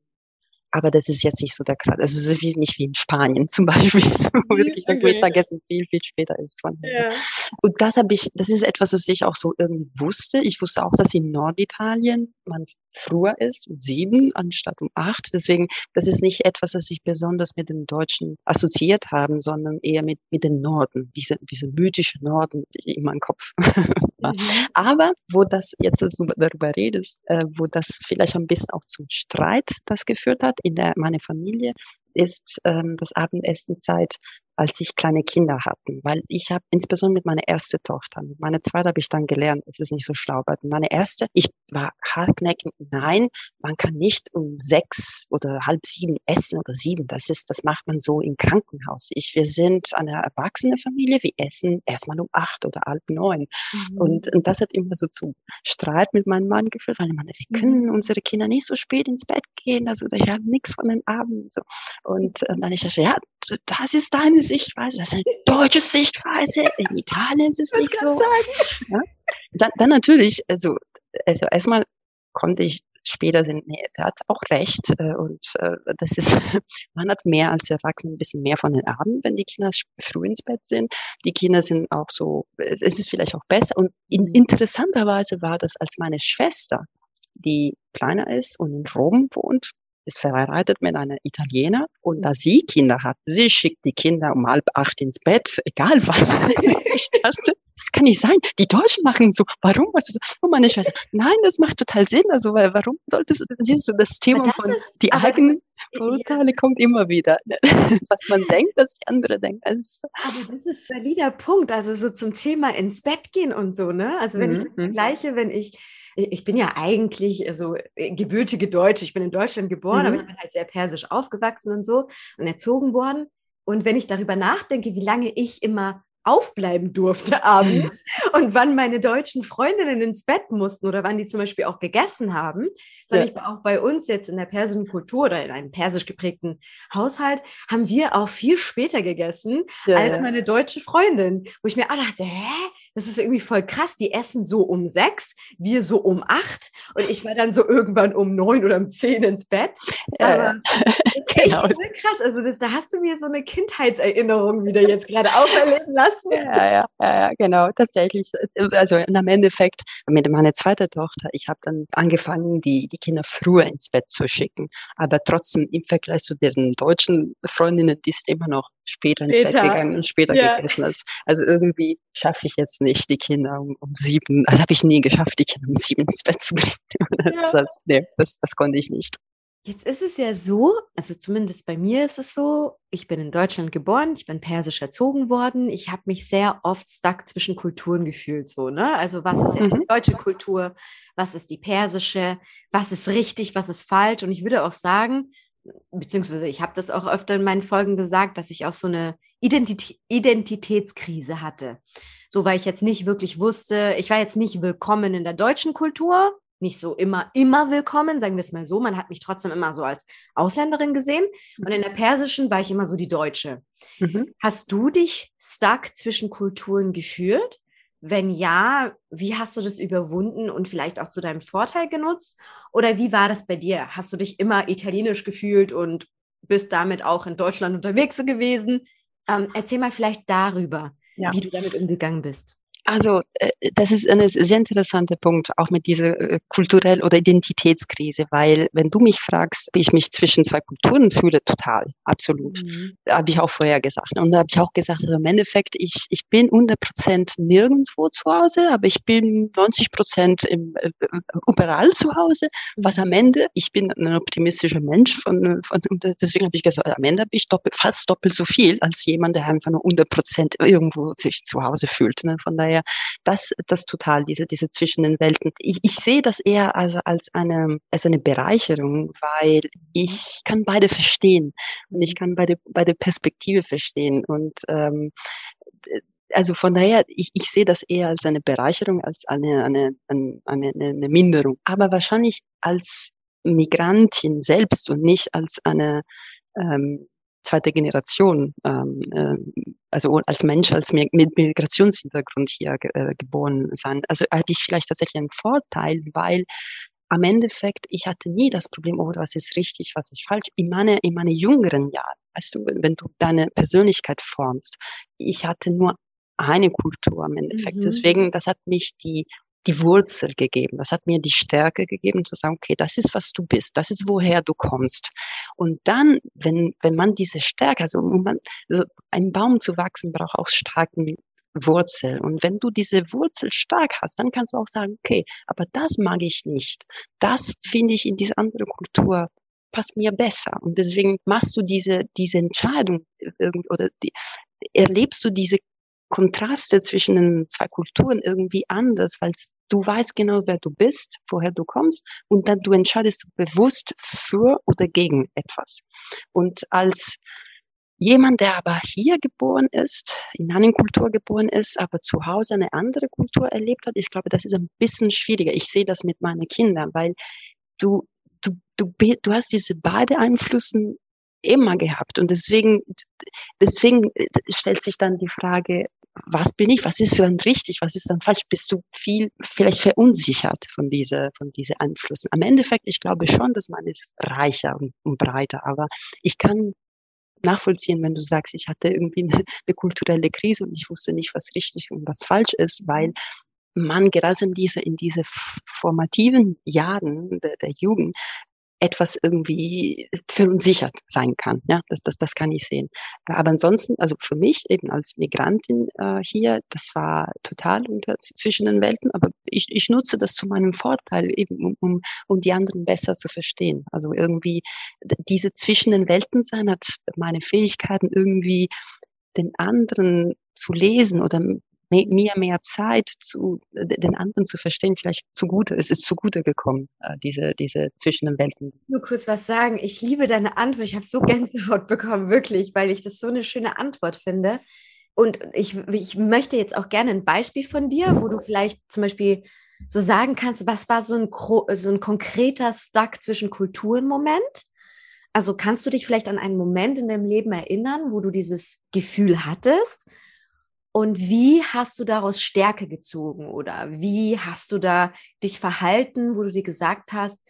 S2: aber das ist jetzt nicht so der Krass. Also es ist wie, nicht wie in Spanien zum Beispiel, wo wirklich das okay. Mittagessen viel, viel später ist. Von ja. Und das habe ich, das ist etwas, das ich auch so irgendwie wusste. Ich wusste auch, dass in Norditalien man früher ist, um sieben anstatt um acht. Deswegen, das ist nicht etwas, das ich besonders mit dem Deutschen assoziiert haben, sondern eher mit, mit dem Norden, diese, diese mythische Norden die in meinem Kopf. Mhm. Aber wo das jetzt also darüber redest, äh, wo das vielleicht ein bisschen auch zum Streit das geführt hat in der, meiner Familie, ist ähm, das Abendessenzeit als ich kleine Kinder hatten, weil ich habe insbesondere mit meiner ersten Tochter, mit meiner zweiten habe ich dann gelernt, es ist nicht so schlau, aber meine erste, ich war hartnäckig, nein, man kann nicht um sechs oder halb sieben essen oder sieben, das ist, das macht man so im Krankenhaus. Ich, wir sind eine erwachsene Familie, wir essen erstmal um acht oder halb neun mhm. und, und das hat immer so zu Streit mit meinem Mann geführt, weil ich meine, wir können mhm. unsere Kinder nicht so spät ins Bett gehen, also ich habe nichts von den Abend so und, und dann ich dachte, ja, das ist deine Sichtweise, das ist eine deutsche Sichtweise. In Italien ist es nicht so. Ja? Dann, dann natürlich, also, also erstmal konnte ich später sind, nee, der hat auch recht. Äh, und äh, das ist, man hat mehr als Erwachsene ein bisschen mehr von den Abend, wenn die Kinder früh ins Bett sind. Die Kinder sind auch so, äh, es ist vielleicht auch besser. Und in, interessanterweise war das, als meine Schwester, die kleiner ist und in Rom wohnt, ist verheiratet mit einer Italiener und da sie Kinder hat, sie schickt die Kinder um halb acht ins Bett, egal was. ich dachte, das kann nicht sein. Die Deutschen machen so. Warum? Und meine Schwester, nein, das macht total Sinn. Also, weil, warum solltest du, siehst du, das Thema das von, ist, die eigenen Vorurteile ja. kommt immer wieder. Was man denkt, dass die andere denken. Also,
S1: aber das ist ein valider Punkt. Also, so zum Thema ins Bett gehen und so, ne? Also, wenn mhm. ich das vergleiche, wenn ich ich bin ja eigentlich also gebürtige Deutsche. Ich bin in Deutschland geboren, mhm. aber ich bin halt sehr persisch aufgewachsen und so und erzogen worden. Und wenn ich darüber nachdenke, wie lange ich immer aufbleiben durfte abends und wann meine deutschen Freundinnen ins Bett mussten oder wann die zum Beispiel auch gegessen haben, sondern ja. ich auch bei uns jetzt in der persischen Kultur oder in einem persisch geprägten Haushalt, haben wir auch viel später gegessen ja, als meine deutsche Freundin, wo ich mir auch dachte, hä, das ist irgendwie voll krass, die essen so um sechs, wir so um acht und ich war dann so irgendwann um neun oder um zehn ins Bett. Aber das ist echt genau. voll krass, also das, da hast du mir so eine Kindheitserinnerung wieder jetzt gerade auferleben lassen
S2: ja, ja, ja, genau, tatsächlich. Also im Endeffekt mit meiner zweiten Tochter, ich habe dann angefangen, die, die Kinder früher ins Bett zu schicken. Aber trotzdem im Vergleich zu deren deutschen Freundinnen, die sind immer noch später, später. ins Bett gegangen und später ja. gegessen. Also, also irgendwie schaffe ich jetzt nicht, die Kinder um, um sieben, das habe ich nie geschafft, die Kinder um sieben ins Bett zu bringen. Das, ja. das, nee, das, das konnte ich nicht.
S1: Jetzt ist es ja so, also zumindest bei mir ist es so, ich bin in Deutschland geboren, ich bin persisch erzogen worden, ich habe mich sehr oft stuck zwischen Kulturen gefühlt, so, ne? Also was ist jetzt die mhm. deutsche Kultur, was ist die persische, was ist richtig, was ist falsch? Und ich würde auch sagen, beziehungsweise ich habe das auch öfter in meinen Folgen gesagt, dass ich auch so eine Identitä Identitätskrise hatte. So, weil ich jetzt nicht wirklich wusste, ich war jetzt nicht willkommen in der deutschen Kultur, nicht so immer, immer willkommen, sagen wir es mal so. Man hat mich trotzdem immer so als Ausländerin gesehen. Und in der persischen war ich immer so die Deutsche. Mhm. Hast du dich stuck zwischen Kulturen geführt? Wenn ja, wie hast du das überwunden und vielleicht auch zu deinem Vorteil genutzt? Oder wie war das bei dir? Hast du dich immer italienisch gefühlt und bist damit auch in Deutschland unterwegs gewesen? Ähm, erzähl mal vielleicht darüber, ja. wie du damit umgegangen bist.
S2: Also äh, das ist ein sehr interessanter Punkt, auch mit dieser äh, kulturell- oder Identitätskrise, weil wenn du mich fragst, wie ich mich zwischen zwei Kulturen fühle, total, absolut. Mhm. Habe ich auch vorher gesagt. Und da habe ich auch gesagt, also im Endeffekt, ich, ich bin 100 Prozent nirgendwo zu Hause, aber ich bin 90 Prozent im, äh, überall zu Hause, was am Ende, ich bin ein optimistischer Mensch von, von und deswegen habe ich gesagt, am Ende bin ich doppelt, fast doppelt so viel als jemand, der einfach nur 100 Prozent irgendwo sich zu Hause fühlt. Ne? Von daher daher das, das total, diese, diese zwischen den Welten. Ich, ich sehe das eher also als eine, als eine Bereicherung, weil ich kann beide verstehen und ich kann beide, beide Perspektive verstehen und ähm, also von daher, ich, ich sehe das eher als eine Bereicherung, als eine, eine, eine, eine, Minderung. Aber wahrscheinlich als Migrantin selbst und nicht als eine ähm, zweite Generation, ähm, äh, also als Mensch, als mit Migrationshintergrund hier äh, geboren sein. Also habe ich vielleicht tatsächlich einen Vorteil, weil am Endeffekt, ich hatte nie das Problem, oh, was ist richtig, was ist falsch. In meine, in meine jüngeren Jahren, weißt du, wenn du deine Persönlichkeit formst, ich hatte nur eine Kultur am Endeffekt. Mhm. Deswegen, das hat mich die die Wurzel gegeben. Das hat mir die Stärke gegeben zu sagen, okay, das ist, was du bist, das ist, woher du kommst. Und dann, wenn, wenn man diese Stärke, also, man, also ein Baum zu wachsen, braucht auch starken Wurzel. Und wenn du diese Wurzel stark hast, dann kannst du auch sagen, okay, aber das mag ich nicht. Das finde ich in dieser anderen Kultur passt mir besser. Und deswegen machst du diese, diese Entscheidung oder die, erlebst du diese Kontraste zwischen den zwei Kulturen irgendwie anders, weil du weißt genau, wer du bist, woher du kommst und dann du entscheidest bewusst für oder gegen etwas. Und als jemand, der aber hier geboren ist, in einer Kultur geboren ist, aber zu Hause eine andere Kultur erlebt hat, ich glaube, das ist ein bisschen schwieriger. Ich sehe das mit meinen Kindern, weil du, du, du, du hast diese beide Einflüsse immer gehabt. Und deswegen, deswegen stellt sich dann die Frage, was bin ich, was ist dann richtig, was ist dann falsch, bist du viel vielleicht verunsichert von diese, von diese Einflüssen. Am Endeffekt, ich glaube schon, dass man ist reicher und, und breiter, aber ich kann nachvollziehen, wenn du sagst, ich hatte irgendwie eine, eine, kulturelle Krise und ich wusste nicht, was richtig und was falsch ist, weil man gerade in diese, in diese formativen Jahren der, der Jugend etwas irgendwie verunsichert sein kann. Ja, das, das, das kann ich sehen. Aber ansonsten, also für mich eben als Migrantin äh, hier, das war total unter, zwischen den Welten, aber ich, ich nutze das zu meinem Vorteil, eben um, um, um die anderen besser zu verstehen. Also irgendwie diese zwischen den Welten sein hat meine Fähigkeiten irgendwie den anderen zu lesen oder mir mehr Zeit zu den anderen zu verstehen, vielleicht zugute, es ist zugute gekommen, äh, diese, diese zwischen den Welten.
S1: Nur kurz was sagen. Ich liebe deine Antwort. Ich habe so Gänsehaut bekommen, wirklich, weil ich das so eine schöne Antwort finde. Und ich, ich möchte jetzt auch gerne ein Beispiel von dir, wo du vielleicht zum Beispiel so sagen kannst, was war so ein, so ein konkreter Stuck zwischen Kulturen-Moment? Also kannst du dich vielleicht an einen Moment in deinem Leben erinnern, wo du dieses Gefühl hattest? Und wie hast du daraus Stärke gezogen oder wie hast du da dich verhalten, wo du dir gesagt hast,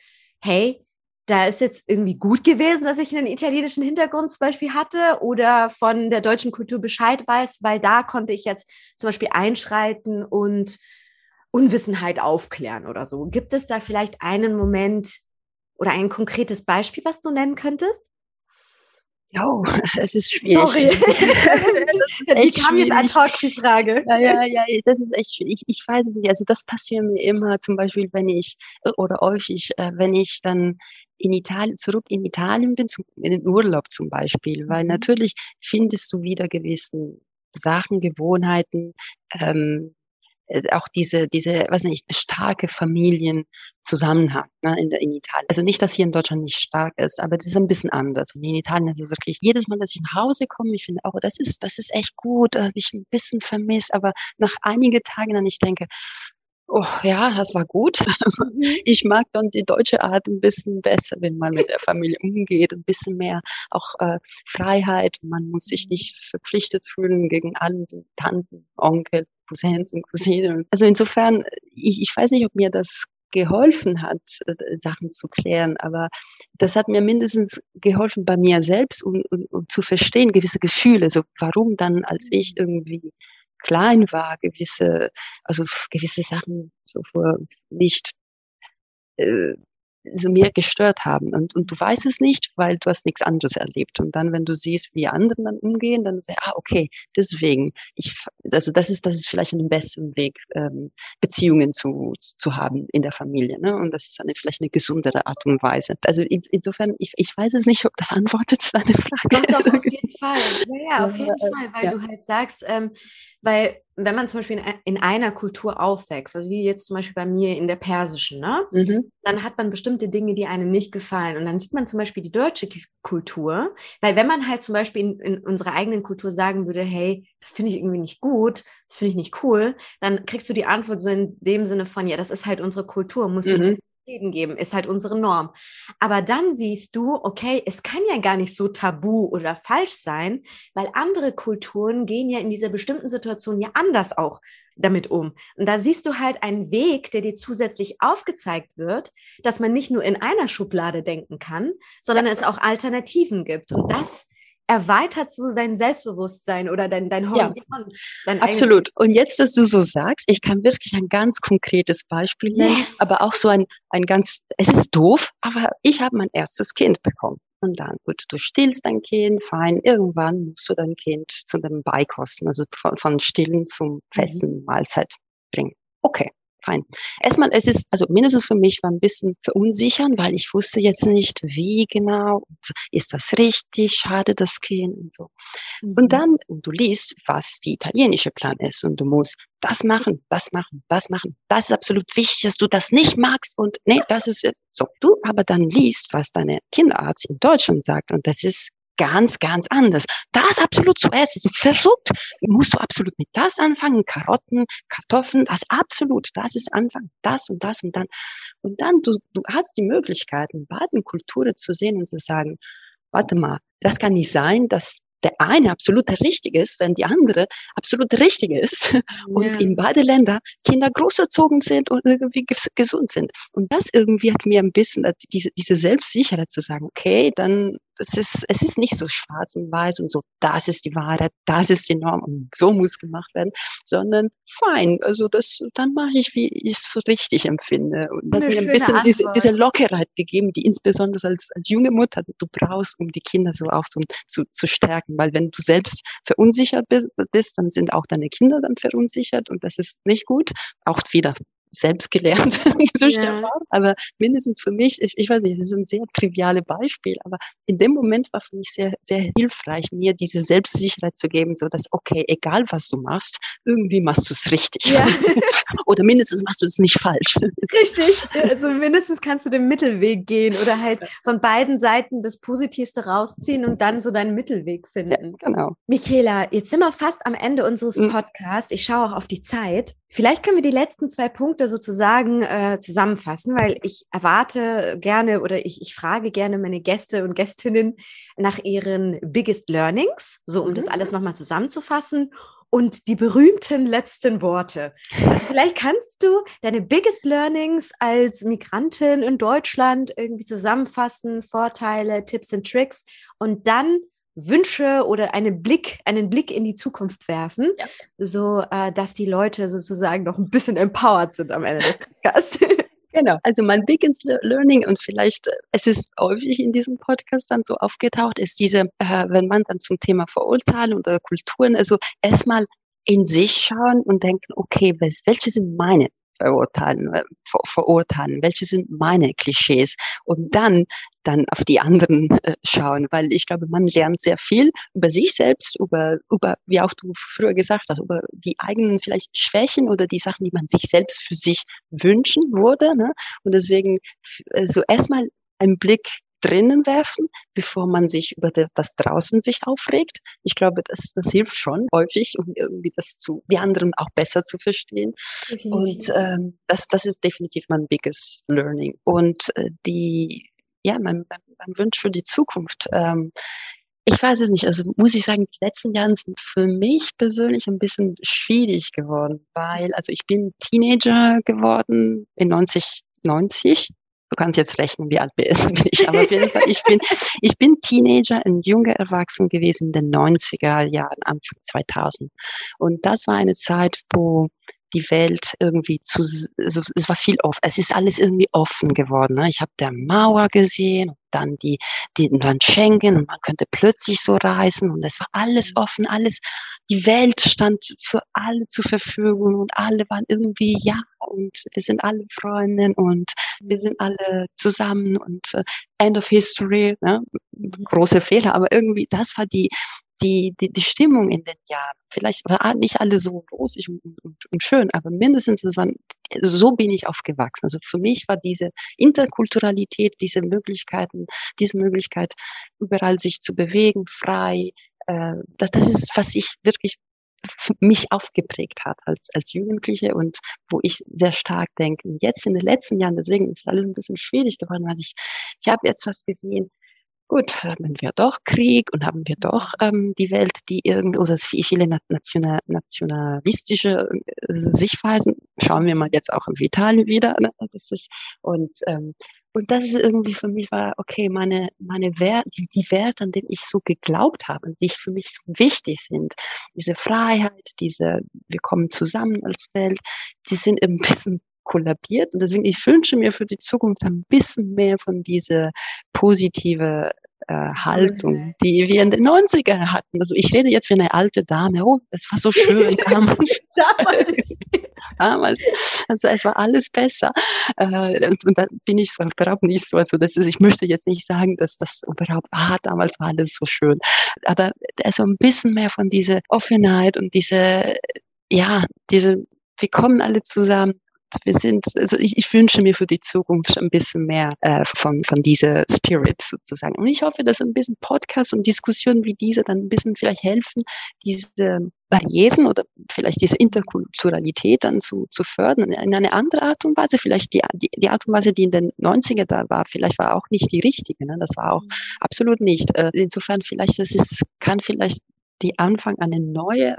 S1: hey, da ist jetzt irgendwie gut gewesen, dass ich einen italienischen Hintergrund zum Beispiel hatte oder von der deutschen Kultur Bescheid weiß, weil da konnte ich jetzt zum Beispiel einschreiten und Unwissenheit aufklären oder so. Gibt es da vielleicht einen Moment oder ein konkretes Beispiel, was du nennen könntest?
S2: Oh, es ist schwierig.
S1: Sorry. das ist die kam jetzt ad hoc, die Frage.
S2: Ja, ja, ja, das ist echt schwierig. Ich, ich weiß es nicht. Also das passiert mir immer, zum Beispiel, wenn ich, oder häufig, äh, wenn ich dann in Italien, zurück in Italien bin, zum, in den Urlaub zum Beispiel, weil mhm. natürlich findest du wieder gewissen Sachen, Gewohnheiten, ähm, äh, auch diese, diese, weiß nicht, starke Familienzusammenhang ne, in, in Italien. Also nicht, dass hier in Deutschland nicht stark ist, aber das ist ein bisschen anders. Und in Italien ist es wirklich, jedes Mal, dass ich nach Hause komme, ich finde auch, das ist, das ist echt gut, das habe ich ein bisschen vermisst, aber nach einigen Tagen dann ich denke, Oh ja, das war gut. Mhm. Ich mag dann die deutsche Art ein bisschen besser, wenn man mit der Familie umgeht, ein bisschen mehr auch äh, Freiheit. Man muss sich nicht verpflichtet fühlen gegen alle Tanten, Onkel, Cousins und Cousinen. Also insofern, ich, ich weiß nicht, ob mir das geholfen hat, äh, Sachen zu klären, aber das hat mir mindestens geholfen bei mir selbst, um, um, um zu verstehen, gewisse Gefühle, so warum dann, als ich mhm. irgendwie klein war, gewisse, also gewisse Sachen so vor nicht äh, so mir gestört haben. Und, und du weißt es nicht, weil du hast nichts anderes erlebt. Und dann, wenn du siehst, wie andere dann umgehen, dann sagst du, ah, okay, deswegen, ich, also das ist, das ist vielleicht ein besseren Weg, ähm, Beziehungen zu, zu haben in der Familie. Ne? Und das ist eine, vielleicht eine gesundere Art und Weise. Also in, insofern, ich, ich weiß es nicht, ob das antwortet deine Frage.
S1: Doch, doch, auf jeden Fall. Ja, ja auf jeden Fall, weil ja. du halt sagst, ähm, weil wenn man zum Beispiel in, in, einer Kultur aufwächst, also wie jetzt zum Beispiel bei mir in der persischen, ne? Mhm. dann hat man bestimmte Dinge, die einem nicht gefallen. Und dann sieht man zum Beispiel die deutsche Kultur, weil wenn man halt zum Beispiel in, in unserer eigenen Kultur sagen würde, hey, das finde ich irgendwie nicht gut, das finde ich nicht cool, dann kriegst du die Antwort so in dem Sinne von, ja, das ist halt unsere Kultur, muss mhm. dich Frieden geben, ist halt unsere Norm. Aber dann siehst du, okay, es kann ja gar nicht so tabu oder falsch sein, weil andere Kulturen gehen ja in dieser bestimmten Situation ja anders auch damit um. Und da siehst du halt einen Weg, der dir zusätzlich aufgezeigt wird, dass man nicht nur in einer Schublade denken kann, sondern es auch Alternativen gibt. Und das erweitert so dein Selbstbewusstsein oder dein, dein Horizont. Ja,
S2: dein absolut. Und jetzt, dass du so sagst, ich kann wirklich ein ganz konkretes Beispiel nennen, yes. aber auch so ein, ein ganz, es ist doof, aber ich habe mein erstes Kind bekommen. Und dann, gut, du stillst dein Kind, fein, irgendwann musst du dein Kind zu dem Beikosten, also von, von stillen zum mhm. festen. Mahlzeit bringen. Okay fein. Erstmal, es ist, also mindestens für mich war ein bisschen verunsichern, weil ich wusste jetzt nicht, wie genau, ist das richtig, schade das Kind und so. Mhm. Und dann, und du liest, was die italienische Plan ist und du musst das machen, das machen, das machen. Das ist absolut wichtig, dass du das nicht magst und nee, das ist so. Du aber dann liest, was deine Kinderarzt in Deutschland sagt und das ist ganz, ganz anders. Das absolut zuerst ist verrückt. Musst du absolut mit das anfangen, Karotten, Kartoffeln, das absolut, das ist Anfang, das und das und dann. Und dann, du, du hast die Möglichkeit, in beiden Kulturen zu sehen und zu sagen, warte mal, das kann nicht sein, dass der eine absolut richtig ist, wenn die andere absolut richtig ist ja. und in beide Länder Kinder großerzogen sind und irgendwie gesund sind. Und das irgendwie hat mir ein bisschen diese, diese Selbstsicherheit zu sagen, okay, dann es ist, es ist nicht so schwarz und weiß und so, das ist die Wahrheit, das ist die Norm und so muss gemacht werden, sondern fein, also das, dann mache ich, wie ich es für richtig empfinde. Und das hat mir ein bisschen diese, diese Lockerheit gegeben, die insbesondere als, als junge Mutter du brauchst, um die Kinder so auch so, zu, zu stärken, weil wenn du selbst verunsichert bist, dann sind auch deine Kinder dann verunsichert und das ist nicht gut. Auch wieder selbst gelernt ja. Aber mindestens für mich, ich, ich weiß nicht, das ist ein sehr triviales Beispiel, aber in dem Moment war für mich sehr, sehr hilfreich, mir diese Selbstsicherheit zu geben, so dass, okay, egal was du machst, irgendwie machst du es richtig. Ja. oder mindestens machst du es nicht falsch.
S1: Richtig. Also mindestens kannst du den Mittelweg gehen oder halt von beiden Seiten das Positivste rausziehen und dann so deinen Mittelweg finden.
S2: Ja, genau.
S1: Michaela, jetzt sind wir fast am Ende unseres mhm. Podcasts. Ich schaue auch auf die Zeit. Vielleicht können wir die letzten zwei Punkte sozusagen äh, zusammenfassen, weil ich erwarte gerne oder ich, ich frage gerne meine Gäste und Gästinnen nach ihren biggest learnings, so um mhm. das alles nochmal zusammenzufassen und die berühmten letzten Worte. Also vielleicht kannst du deine biggest learnings als Migrantin in Deutschland irgendwie zusammenfassen, Vorteile, Tipps und Tricks und dann Wünsche oder einen Blick, einen Blick in die Zukunft werfen, ja. so äh, dass die Leute sozusagen noch ein bisschen empowered sind am Ende des Podcasts.
S2: Genau, also mein biggest learning und vielleicht, äh, es ist häufig in diesem Podcast dann so aufgetaucht, ist diese, äh, wenn man dann zum Thema Verurteilen oder Kulturen, also erstmal in sich schauen und denken, okay, welche sind meine verurteilen, äh, ver verurteilen, welche sind meine Klischees und dann dann auf die anderen äh, schauen, weil ich glaube, man lernt sehr viel über sich selbst, über über wie auch du früher gesagt hast, über die eigenen vielleicht Schwächen oder die Sachen, die man sich selbst für sich wünschen würde, ne? Und deswegen äh, so erstmal ein Blick drinnen werfen, bevor man sich über das draußen sich aufregt. Ich glaube, das, das hilft schon häufig, um irgendwie das zu, die anderen auch besser zu verstehen. Definitiv. Und ähm, das, das ist definitiv mein biggest learning. Und äh, die, ja, mein, mein, mein Wunsch für die Zukunft. Ähm, ich weiß es nicht. Also muss ich sagen, die letzten Jahre sind für mich persönlich ein bisschen schwierig geworden, weil, also ich bin Teenager geworden in 90, 90 Du kannst jetzt rechnen, wie alt bin ich. Aber auf jeden Fall, ich bin, ich bin Teenager, ein junger Erwachsener gewesen in den 90er Jahren, Anfang 2000. Und das war eine Zeit, wo die Welt irgendwie zu, also es war viel offen, es ist alles irgendwie offen geworden. Ne? Ich habe der Mauer gesehen, dann die, die Land Schengen und man könnte plötzlich so reisen und es war alles mhm. offen, alles, die Welt stand für alle zur Verfügung und alle waren irgendwie, ja, und wir sind alle Freundinnen und wir sind alle zusammen und uh, End of History, ne? große Fehler, aber irgendwie, das war die, die, die, die Stimmung in den Jahren. Vielleicht war nicht alle so rosig und, und, und schön, aber mindestens es waren, so bin ich aufgewachsen. Also für mich war diese Interkulturalität, diese Möglichkeiten, diese Möglichkeit, überall sich zu bewegen, frei, äh, das, das ist, was ich wirklich mich aufgeprägt hat als, als Jugendliche und wo ich sehr stark denke. Jetzt in den letzten Jahren, deswegen ist alles ein bisschen schwierig geworden, weil ich, ich habe jetzt was gesehen, gut, haben wir doch Krieg und haben wir doch ähm, die Welt, die irgendwie, oder viele national, nationalistische äh, Sichtweisen, schauen wir mal jetzt auch in Italien wieder, ne? das ist, und, ähm, und das ist irgendwie für mich war, okay, meine, meine Werte, die, die Werte, an denen ich so geglaubt habe, die für mich so wichtig sind, diese Freiheit, diese, wir kommen zusammen als Welt, die sind ein bisschen kollabiert. Und deswegen, ich wünsche mir für die Zukunft ein bisschen mehr von dieser positive äh, Haltung, die wir in den 90ern hatten. Also ich rede jetzt wie eine alte Dame. Oh, es war so schön damals. damals. damals. Also es war alles besser. Äh, und, und da bin ich so überhaupt nicht so. Also das ist, ich möchte jetzt nicht sagen, dass das überhaupt, ah, damals war alles so schön. Aber also ein bisschen mehr von dieser Offenheit und diese, ja, diese, wir kommen alle zusammen, wir sind, also ich, ich wünsche mir für die Zukunft ein bisschen mehr äh, von, von dieser Spirit sozusagen. Und ich hoffe, dass ein bisschen Podcasts und Diskussionen wie diese dann ein bisschen vielleicht helfen, diese Barrieren oder vielleicht diese Interkulturalität dann zu, zu fördern in eine andere Art und Weise. Vielleicht die, die, die Art und Weise, die in den 90er da war, vielleicht war auch nicht die richtige. Ne? Das war auch mhm. absolut nicht. Äh, insofern vielleicht, das ist, kann vielleicht die Anfang eine neue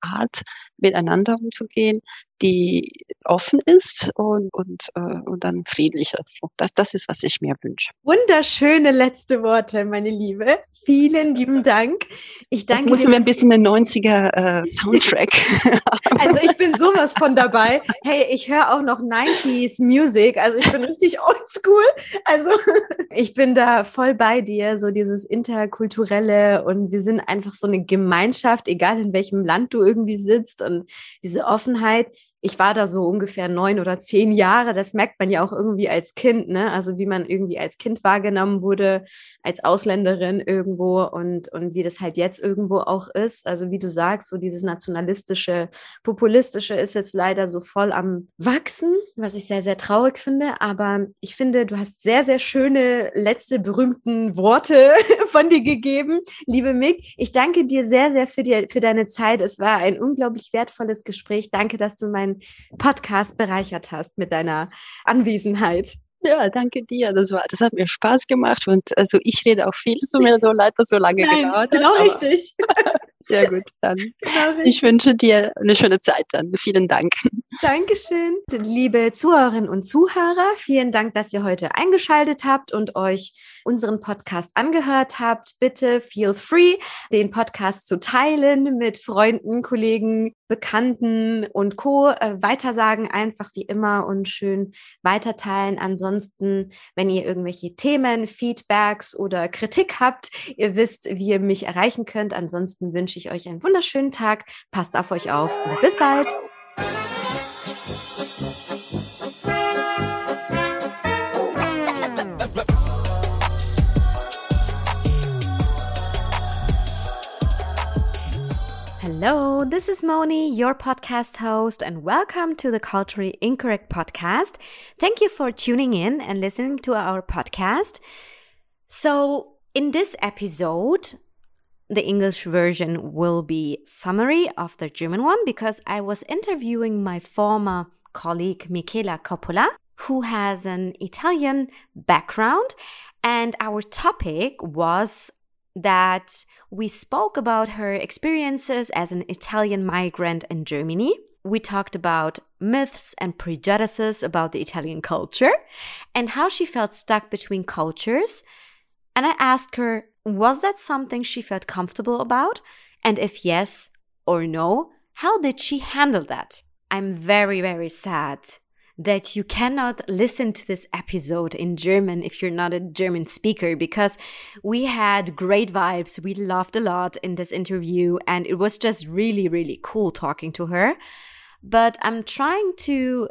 S2: Art, miteinander umzugehen, die offen ist und, und, äh, und dann friedlicher. So, das, das ist, was ich mir wünsche.
S1: Wunderschöne letzte Worte, meine Liebe. Vielen lieben Dank.
S2: Ich danke Jetzt müssen wir ein bisschen den 90er äh, Soundtrack.
S1: also ich bin sowas von dabei. Hey, ich höre auch noch 90s Music. Also ich bin richtig oldschool. Also ich bin da voll bei dir. So dieses interkulturelle und wir sind einfach so eine Gemeinschaft, egal in welchem Land du irgendwie sitzt und diese Offenheit, ich war da so ungefähr neun oder zehn Jahre. Das merkt man ja auch irgendwie als Kind, ne? Also wie man irgendwie als Kind wahrgenommen wurde, als Ausländerin irgendwo und, und wie das halt jetzt irgendwo auch ist. Also wie du sagst, so dieses nationalistische, populistische ist jetzt leider so voll am Wachsen, was ich sehr, sehr traurig finde. Aber ich finde, du hast sehr, sehr schöne letzte berühmten Worte von dir gegeben. Liebe Mick, ich danke dir sehr, sehr für, die, für deine Zeit. Es war ein unglaublich wertvolles Gespräch. Danke, dass du Podcast bereichert hast mit deiner Anwesenheit.
S2: Ja, danke dir. Das, war, das hat mir Spaß gemacht und also ich rede auch viel. Es tut mir so leid, dass so lange Nein, gedauert
S1: genau hat. Genau richtig.
S2: Sehr gut. Dann ich wünsche dir eine schöne Zeit dann. Vielen Dank.
S1: Dankeschön. Liebe Zuhörerinnen und Zuhörer, vielen Dank, dass ihr heute eingeschaltet habt und euch unseren Podcast angehört habt. Bitte feel free, den Podcast zu teilen mit Freunden, Kollegen, Bekannten und Co. Äh, weitersagen einfach wie immer und schön weiterteilen. Ansonsten, wenn ihr irgendwelche Themen, Feedbacks oder Kritik habt, ihr wisst, wie ihr mich erreichen könnt. Ansonsten wünsche ich euch einen wunderschönen Tag. Passt auf euch auf und bis bald. Hello, this is Moni, your podcast host, and welcome to the Culturally Incorrect podcast. Thank you for tuning in and listening to our podcast. So, in this episode, the English version will be summary of the German one because I was interviewing my former colleague Michela Coppola, who has an Italian background, and our topic was that we spoke about her experiences as an Italian migrant in Germany. We talked about myths and prejudices about the Italian culture and how she felt stuck between cultures. And I asked her, was that something she felt comfortable about? And if yes or no, how did she handle that? I'm very, very sad that you cannot listen to this episode in German if you're not a German speaker because we had great vibes. We laughed a lot in this interview and it was just really, really cool talking to her. But I'm trying to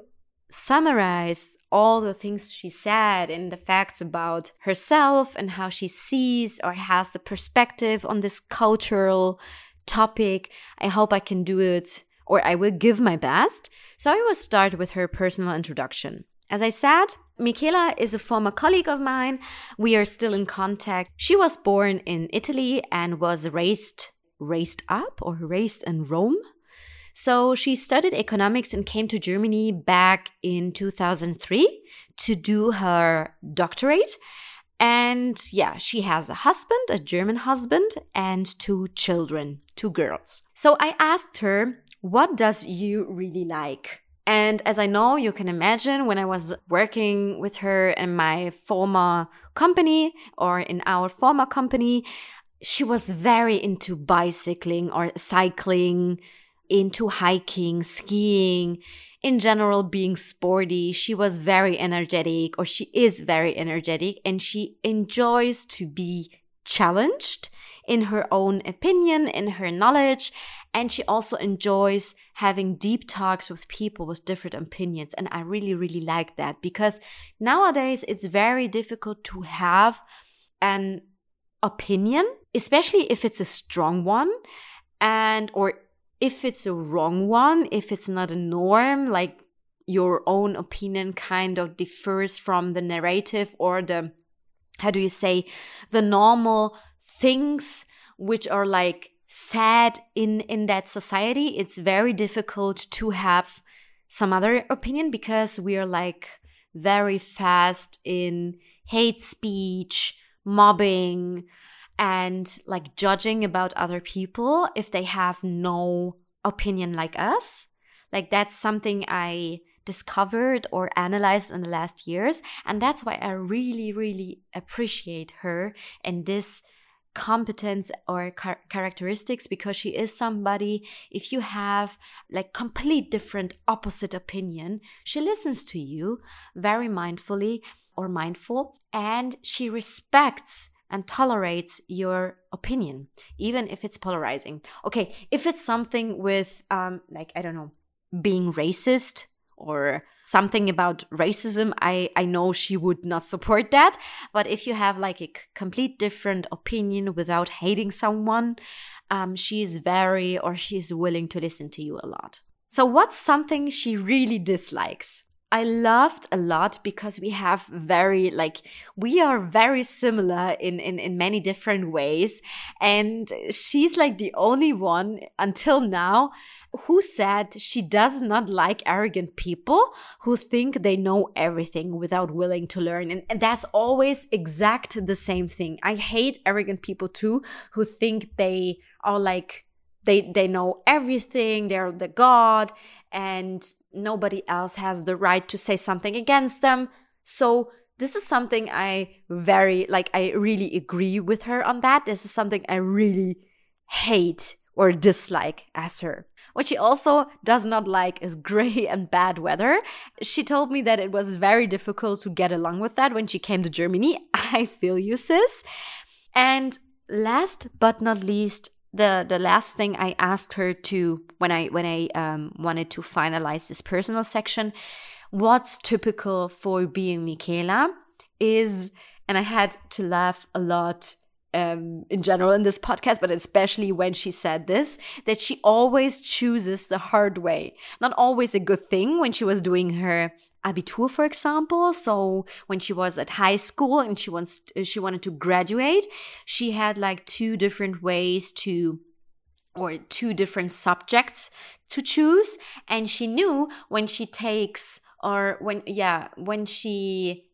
S1: summarize all the things she said and the facts about herself and how she sees or has the perspective on this cultural topic. I hope I can do it or I will give my best. So I will start with her personal introduction. As I said, Michela is a former colleague of mine. We are still in contact. She was born in Italy and was raised raised up or raised in Rome. So she studied economics and came to Germany back in 2003 to do her doctorate. And yeah, she has a husband, a German husband, and two children, two girls. So I asked her what does you really like? And as I know, you can imagine when I was working with her in my former company or in our former company, she was very into bicycling or cycling, into hiking, skiing, in general, being sporty. She was very energetic, or she is very energetic, and she enjoys to be challenged in her own opinion, in her knowledge, and she also enjoys having deep talks with people with different opinions. And I really, really like that because nowadays it's very difficult to have an opinion, especially if it's a strong one and or if it's a wrong one, if it's not a norm, like your own opinion kind of differs from the narrative or the how do you say the normal things which are like sad in in that society it's very difficult to have some other opinion because we are like very fast in hate speech mobbing and like judging about other people if they have no opinion like us. Like that's something i discovered or analyzed in the last years and that's why i really really appreciate her and this competence or char- characteristics because she is somebody if you have like complete different opposite opinion she listens to you very mindfully or mindful and she respects and tolerates your opinion even if it's polarizing okay if it's something with um like i don't know being racist or something about racism, I, I know she would not support that. But if you have like a complete different opinion without hating someone, um, she's very or she's willing to listen to you a lot. So, what's something she really dislikes? I loved a lot because we have very like we are very similar in, in in many different ways. And she's like the only one until now who said she does not like arrogant people who think they know everything without willing to learn. And, and that's always exact the same thing. I hate arrogant people too who think they are like they they know everything they're the god and nobody else has the right to say something against them so this is something i very like i really agree with her on that this is something i really hate or dislike as her what she also does not like is gray and bad weather. She told me that it was very difficult to get along with that when she came to Germany. I feel you, sis. And last but not least, the the last thing I asked her to when I when I um, wanted to finalize this personal section, what's typical for being Michaela is, and I had to laugh a lot um, in general in this podcast, but especially when she said this, that she always chooses the hard way. Not always a good thing when she was doing her Abitur, for example. So when she was at high school and she wants uh, she wanted to graduate, she had like two different ways to or two different subjects to choose and she knew when she takes or when yeah when she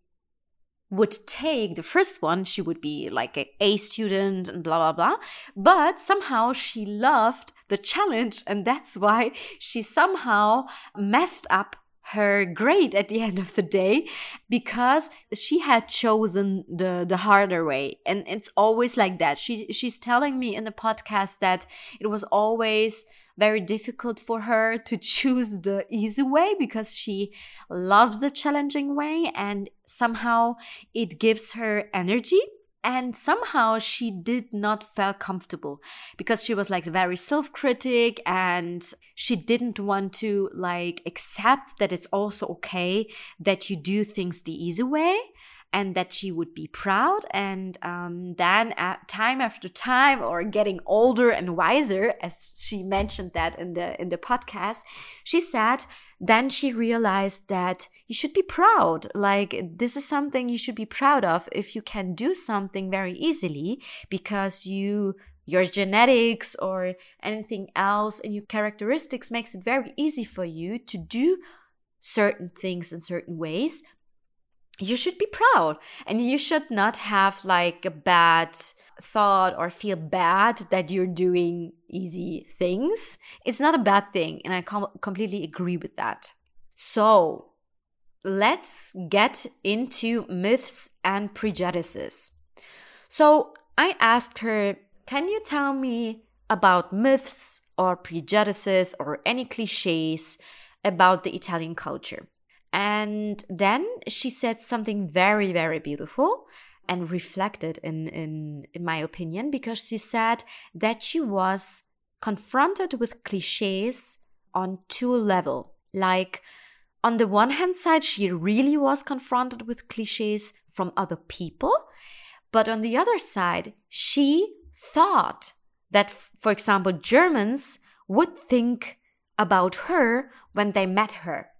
S1: would take the first one she would be like a a student and blah blah blah but somehow she loved the challenge and that's why she somehow messed up her grade at the end of the day because she had chosen the the harder way. And it's always like that. She she's telling me in the podcast that it was always very difficult for her to choose the easy way because she loves the challenging way and somehow it gives her energy and somehow she did not feel comfortable because she was like very self-critic and she didn't want to like accept that it's also okay that you do things the easy way and that she would be proud. And um, then, time after time, or getting older and wiser, as she mentioned that in the in the podcast, she said. Then she realized that you should be proud. Like this is something you should be proud of if you can do something very easily because you your genetics or anything else and your characteristics makes it very easy for you to do certain things in certain ways you should be proud and you should not have like a bad thought or feel bad that you're doing easy things. It's not a bad thing. And I com- completely agree with that. So let's get into myths and prejudices. So I asked her, can you tell me about myths or prejudices or any cliches about the Italian culture? And then she said something very, very beautiful and reflected in, in, in my opinion, because she said that she was confronted with cliches on two level. Like on the one hand side, she really was confronted with cliches from other people. But on the other side, she thought that, for example, Germans would think about her when they met her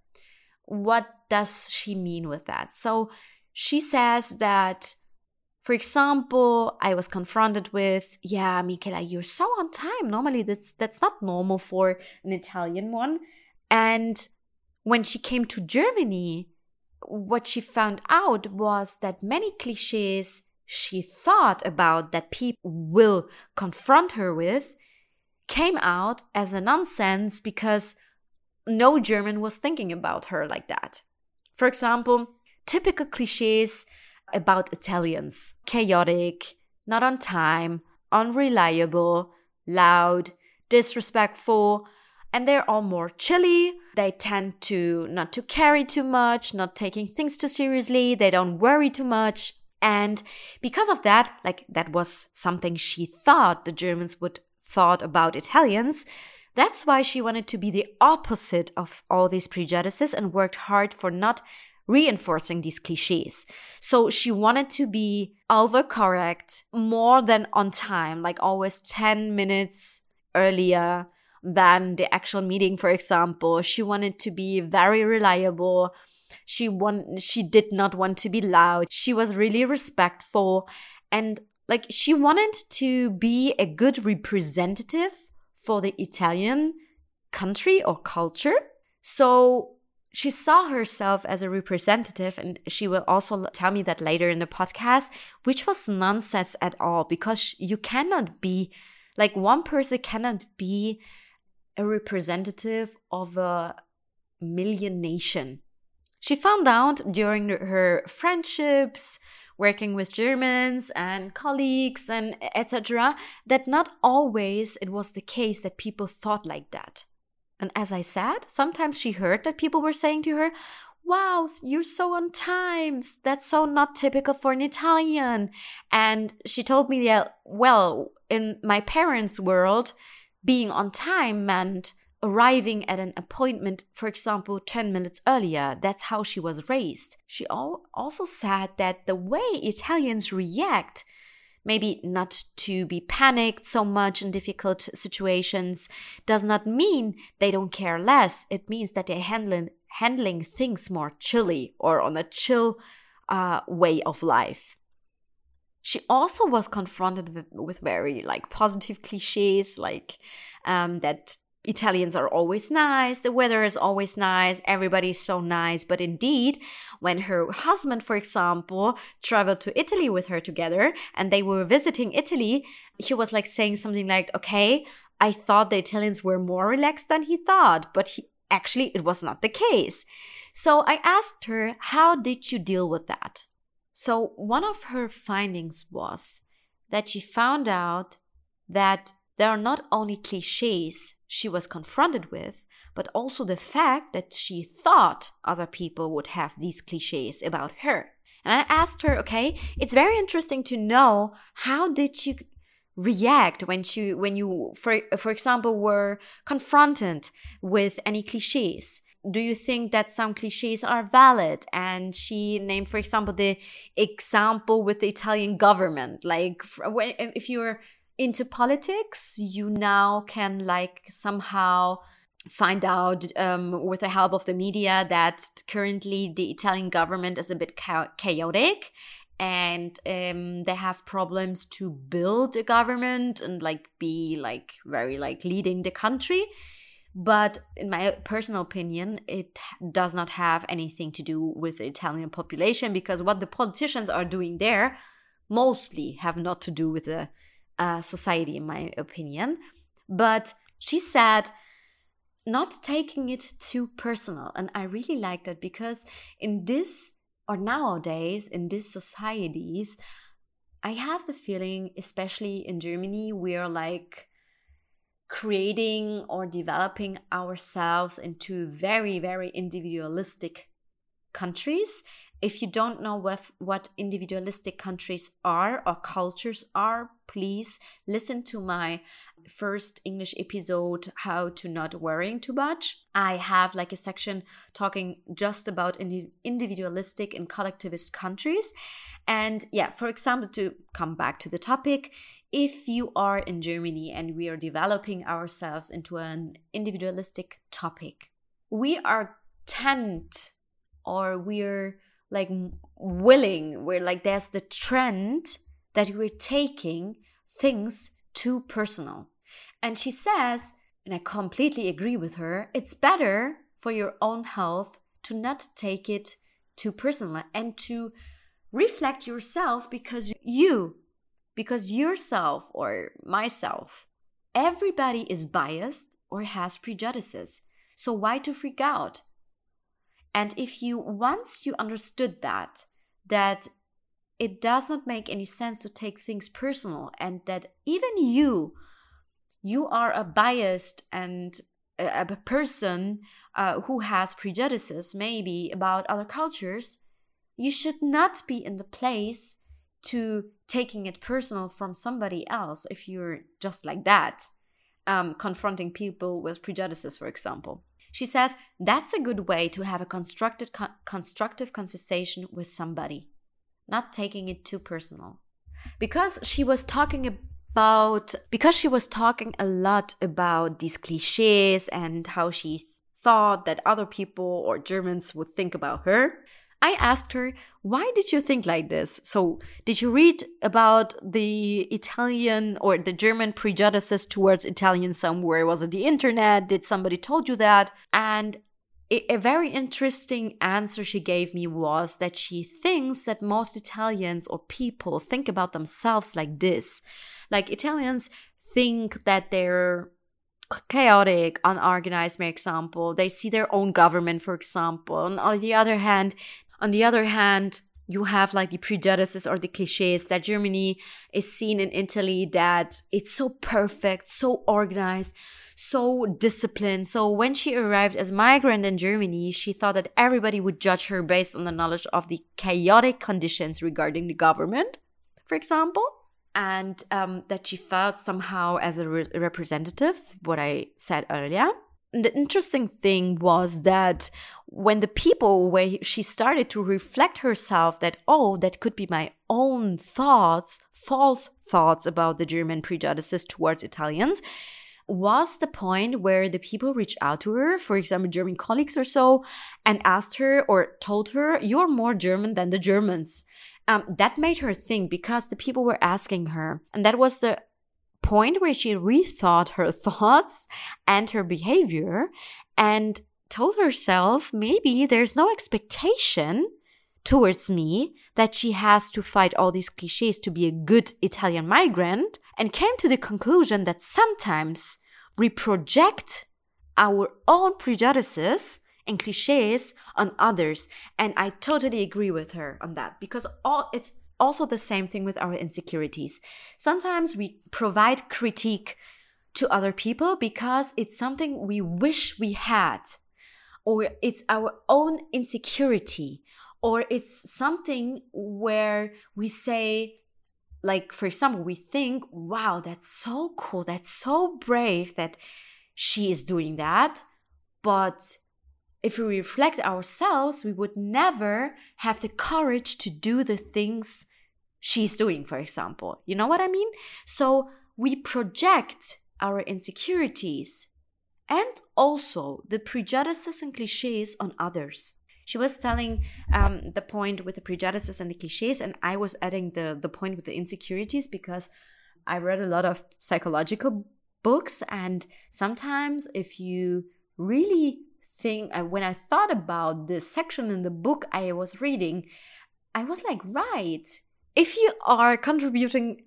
S1: what does she mean with that? So she says that, for example, I was confronted with, yeah, Michela, you're so on time. Normally that's that's not normal for an Italian one. And when she came to Germany, what she found out was that many cliches she thought about that people will confront her with came out as a nonsense because no German was thinking about her like that. For example, typical cliches about Italians chaotic, not on time, unreliable, loud, disrespectful, and they're all more chilly. They tend to not to carry too much, not taking things too seriously, they don't worry too much. And because of that, like that was something she thought the Germans would thought about Italians, that's why she wanted to be the opposite of all these prejudices and worked hard for not reinforcing these cliches. So she wanted to be overcorrect more than on time, like always 10 minutes earlier than the actual meeting, for example. She wanted to be very reliable. She want, she did not want to be loud. She was really respectful and like she wanted to be a good representative for the Italian country or culture. So she saw herself as a representative, and she will also tell me that later in the podcast, which was nonsense at all because you cannot be Like one person cannot be a representative of a million nation. She found out during her friendships, working with Germans and colleagues and etc., that not always it was the case that people thought like that. And as I said, sometimes she heard that people were saying to her, Wow, you're so on time. That's so not typical for an Italian. And she told me that, well, in my parents' world, being on time meant arriving at an appointment, for example, 10 minutes earlier. That's how she was raised. She also said that the way Italians react, maybe not to be panicked so much in difficult situations, does not mean they don't care less. It means that they're handling, handling things more chilly or on a chill uh, way of life. She also was confronted with, very like positive cliches, like um, that Italians are always nice, the weather is always nice, everybody's so nice. But indeed, when her husband, for example, traveled to Italy with her together and they were visiting Italy, he was like saying something like, okay, I thought the Italians were more relaxed than he thought, but he, actually it was not the case. So I asked her, how did you deal with that? So one of her findings was that she found out that there are not only cliches she was confronted with, but also the fact that she thought other people would have these cliches about her. And I asked her, okay, it's very interesting to know how did you react when you when you for for example were confronted with any cliches do you think that some cliches are valid? And she named for example the example with the italian government. Like if you're into politics, you now can like somehow find out um, with the help of the media that currently the Italian government is a bit chaotic and um, they have problems to build a government and like be like very like leading the country. But in my personal opinion it does not have anything to do with the italian population because what the politicians are doing there mostly have not to do with the uh, society, in my opinion. But she said, not taking it too personal. And I really like that because in this, or nowadays, in these societies, I have the feeling, especially in Germany, we're like creating or developing ourselves into very, very individualistic countries if you don't know what, what individualistic countries are or cultures are, please listen to my first English episode, How to Not Worrying Too Much. I have like a section talking just about individualistic and collectivist countries. And yeah, for example, to come back to the topic, if you are in Germany and we are developing ourselves into an individualistic topic, we are tend or we're like willing we're like there's the trend that we're taking things too personal. And she says and i completely agree with her it's better for your own health to not take it too personal and to reflect yourself because you because yourself or myself everybody is biased or has prejudices. So why to freak out and if you, once you understood that, that it does not make any sense to take things personal and that even you, you are a biased and a, person uh, who has prejudices maybe about other cultures, you should not be in the place to taking it personal from somebody else if you're just like that, um, confronting people with prejudices, for example. She says that's a good way to have a constructed, co- constructive conversation with somebody, not taking it too personal. Because she was talking about, because she was talking a lot about these cliches and how she thought that other people or Germans would think about her, I asked her, why did you think like this? So, did you read about the Italian or the German prejudices towards Italians somewhere? Was it the internet? Did somebody told you that? And a very interesting answer she gave me was that she thinks that most Italians or people think about themselves like this. Like Italians think that they're chaotic, unorganized, for example. They see their own government, for example. And on the other hand, on the other hand, you have like the prejudices or the cliches that Germany is seen in Italy that it's so perfect, so organized, so disciplined. So when she arrived as migrant in Germany, she thought that everybody would judge her based on the knowledge of the chaotic conditions regarding the government, for example and um, that she felt somehow as a re- representative, what I said earlier. The interesting thing was that when the people, where she started to reflect herself that, oh, that could be my own thoughts, false thoughts about the German prejudices towards Italians, was the point where the people reached out to her, for example, German colleagues or so, and asked her or told her, You're more German than the Germans um, that made her think because the people were asking her. And that was the point where she rethought her thoughts and her behavior and told herself maybe there's no expectation towards me that she has to fight all these cliches to be a good Italian migrant and came to the conclusion that sometimes we project our own prejudices and cliches on others. And I totally agree with her on that because all it's also the same thing with our insecurities. Sometimes we provide critique to other people because it's something we wish we had, or it's our own insecurity, or it's something where we say, like, for example, we think, wow, that's so cool, that's so brave that she is doing that. But if we reflect ourselves, we would never have the courage to do the things she's doing, for example. You know what I mean? So we project our insecurities and also the prejudices and cliches on others. She was telling um, the point with the prejudices and the cliches, and I was adding the, the point with the insecurities because I read a lot of psychological books, and sometimes if you really think, uh, when i thought about this section in the book i was reading i was like right if you are contributing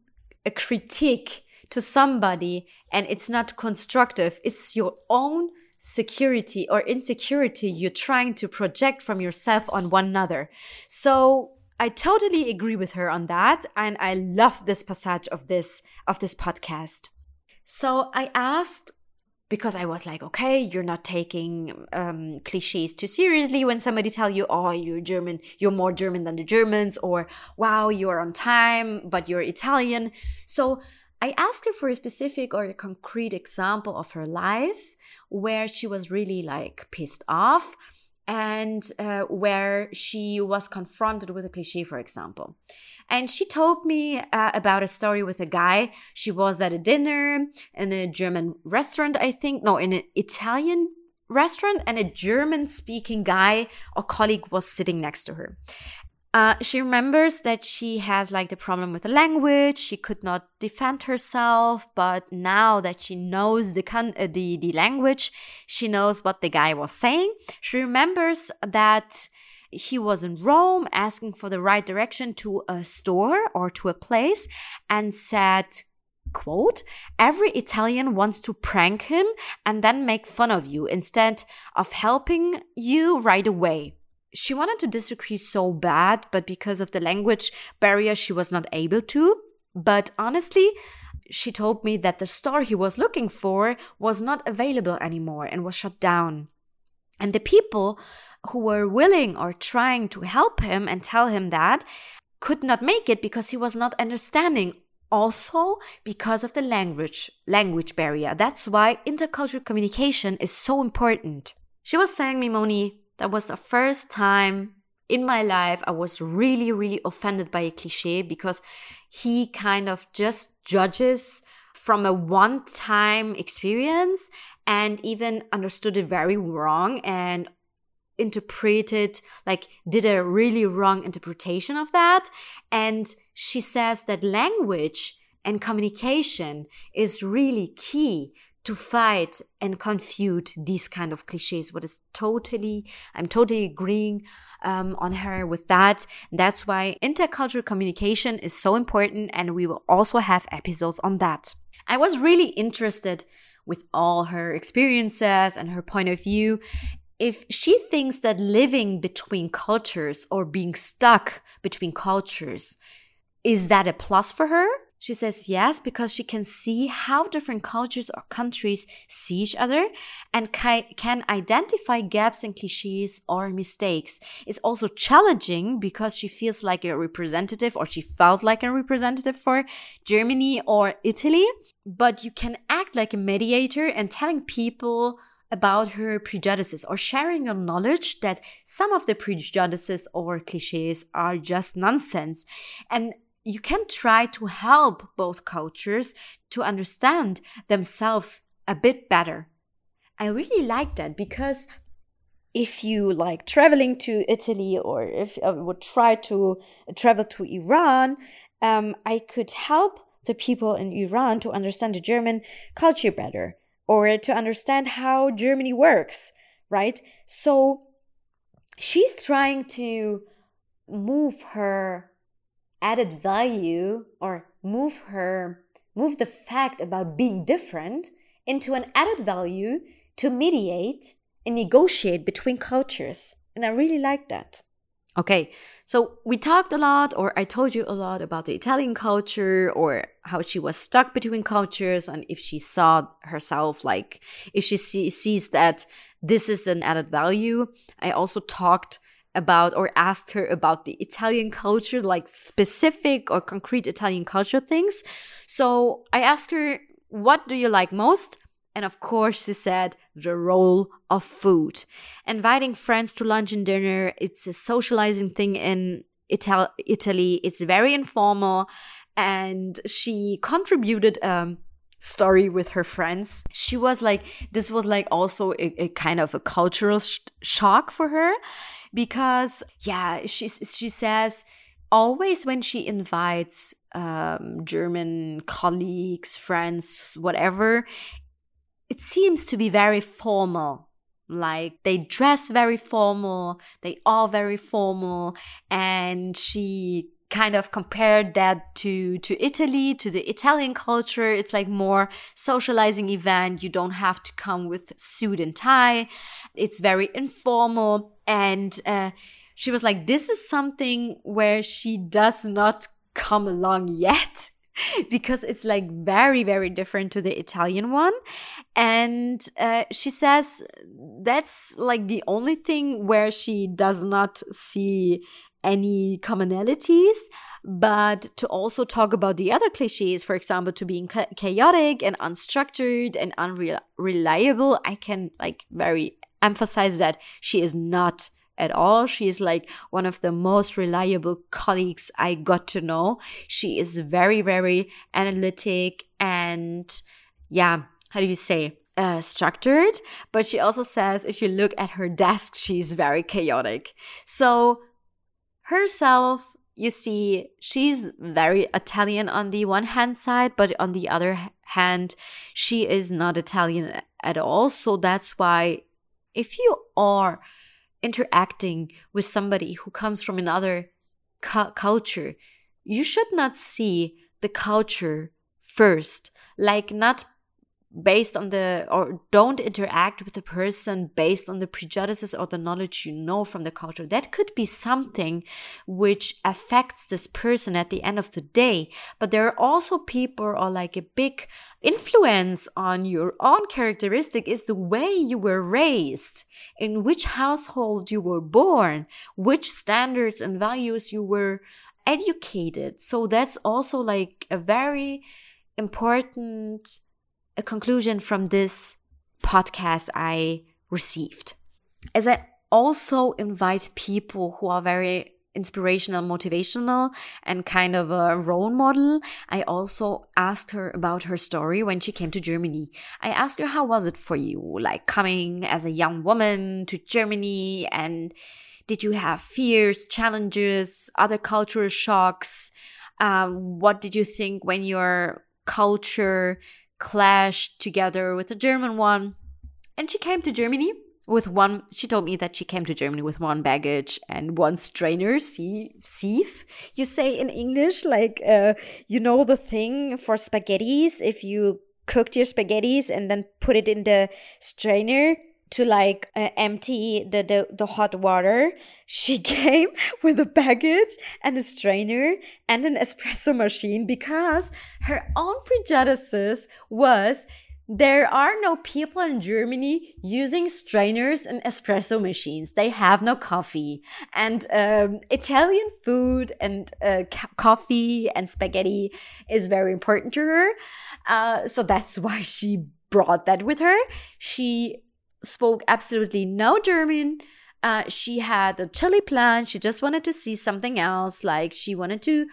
S1: a critique to somebody and it's not constructive it's your own security or insecurity you're trying to project from yourself on one another so I totally agree with her on that and I love this passage of this of this podcast. So I asked because I was like, okay, you're not taking um, cliches too seriously when somebody tell you, oh, you're German, you're more German than the Germans, or wow, you're on time, but you're Italian. So I asked her for a specific or a concrete example of her life where she was really like pissed off and uh, where she was confronted with a cliche, for example. And she told me uh, about a story with a guy. She was at a dinner in a German restaurant, I think, no, in an Italian restaurant, and a German speaking guy or colleague was sitting next to her. Uh, she remembers that she has like the problem with the language. She could not defend herself, but now that she knows the con- uh, the the language, she knows what the guy was saying. She remembers that he was in Rome asking for the right direction to a store or to a place and said, quote, every Italian wants to prank him and then make fun of you instead of helping you right away she wanted to disagree so bad, but because of the language barrier, she was not able to. But honestly, she told me that the store he was looking for was not available anymore and was shut down. And the people who were willing or trying to help him and tell him that could not make it because he was not understanding also because of the language language barrier that's why intercultural communication is so important she was saying me moni that was the first time in my life I was really, really offended by a cliche because he kind of just judges from a one time experience and even understood it very wrong and interpreted like did a really wrong interpretation of that. And she says that language and communication is really key to fight and confute these kind of cliches. What is totally i'm totally agreeing um, on her with that. That's why intercultural communication is so important and we will also have episodes on that. I was really interested with all her experiences and her point of view. If she thinks that living between cultures or being stuck between cultures is that a plus for her she says yes because she can see how different cultures or countries see each other and can identify gaps and cliches or mistakes. It's also challenging because she feels like a representative or she felt like a representative for Germany or Italy. But you can act like a mediator and telling people about her prejudices or sharing your knowledge that some of the prejudices or cliches are just nonsense. And you can try to help both cultures to understand themselves a bit better. I really like that because if you like traveling to Italy or if I would try to travel to Iran, um, I could help the people in Iran to understand the German culture better or to understand how Germany works, right? So she's trying to move her added value or move her move the fact about being different into an added value to mediate and negotiate between cultures. And i really like that. Okay so we talked a lot or i told you a lot about the italian culture or how she was stuck between cultures and if she saw herself like if she see, sees that this is an added value. I also talked about or asked her about the Italian culture, like specific or concrete Italian culture things. So I asked her, what do you like most? And of course, she said the role of food. Inviting friends to lunch and dinner, it's a socializing thing in Ital- Italy. It's very informal. And she contributed um, story with her friends. She was like, this was like also a, a kind of a cultural sh- shock for her because yeah, she she says always when she invites um, German colleagues, friends, whatever, it seems to be very formal. Like they dress very formal, they are very formal, and she kind of compared that to to Italy to the Italian culture. It's like more socializing event. You don't have to come with suit and tie. It's very informal. And uh, she was like, this is something where she does not come along yet. because it's like very very different to the italian one. And uh, she says that's like the only thing where she does not see any commonalities, but to also talk about the other cliches, for example, to being chaotic and unstructured and unreliable, I can like very emphasize that she is not at all. She is like one of the most reliable colleagues I got to know. She is very, very analytic and yeah, how do you say? Uh, structured, but she also says if you look at her desk, she's very chaotic. So herself, you see, she's very Italian on the one hand side, but on the other hand, she is not Italian at all. So that's why if you are interacting with somebody who comes from another cu- culture, you should not see the culture first, like not based on the or don't interact with the person based on the prejudices or the knowledge you know from the culture. That could be something which affects this person at the end of the day. But there are also people or like a big influence on your own characteristic is the way you were raised in which household you were born which standards and values you were educated. So that's also like a very important a conclusion from this podcast I received. As I also invite people who are very inspirational, motivational, and kind of a role model. I also asked her about her story when she came to Germany. I asked her, how was it for you? Like coming as a young woman to Germany and did you have fears, challenges, other cultural shocks? Um, what did you think when your culture clashed together with a German one. And she came to Germany with one she told me that she came to germany with one baggage and one strainer sieve you say in english like uh, you know the thing for spaghettis if you cooked your spaghettis and then put it in the strainer to like uh, empty the, the the hot water she came with a baggage and a strainer and an espresso machine because her own prejudices was there are no people in Germany using strainers and espresso machines. They have no coffee. And um, Italian food and uh, ca- coffee and spaghetti is very important to her. Uh, so that's why she brought that with her. She spoke absolutely no German. Uh, she had a chilly plan. She just wanted to see something else. Like she wanted to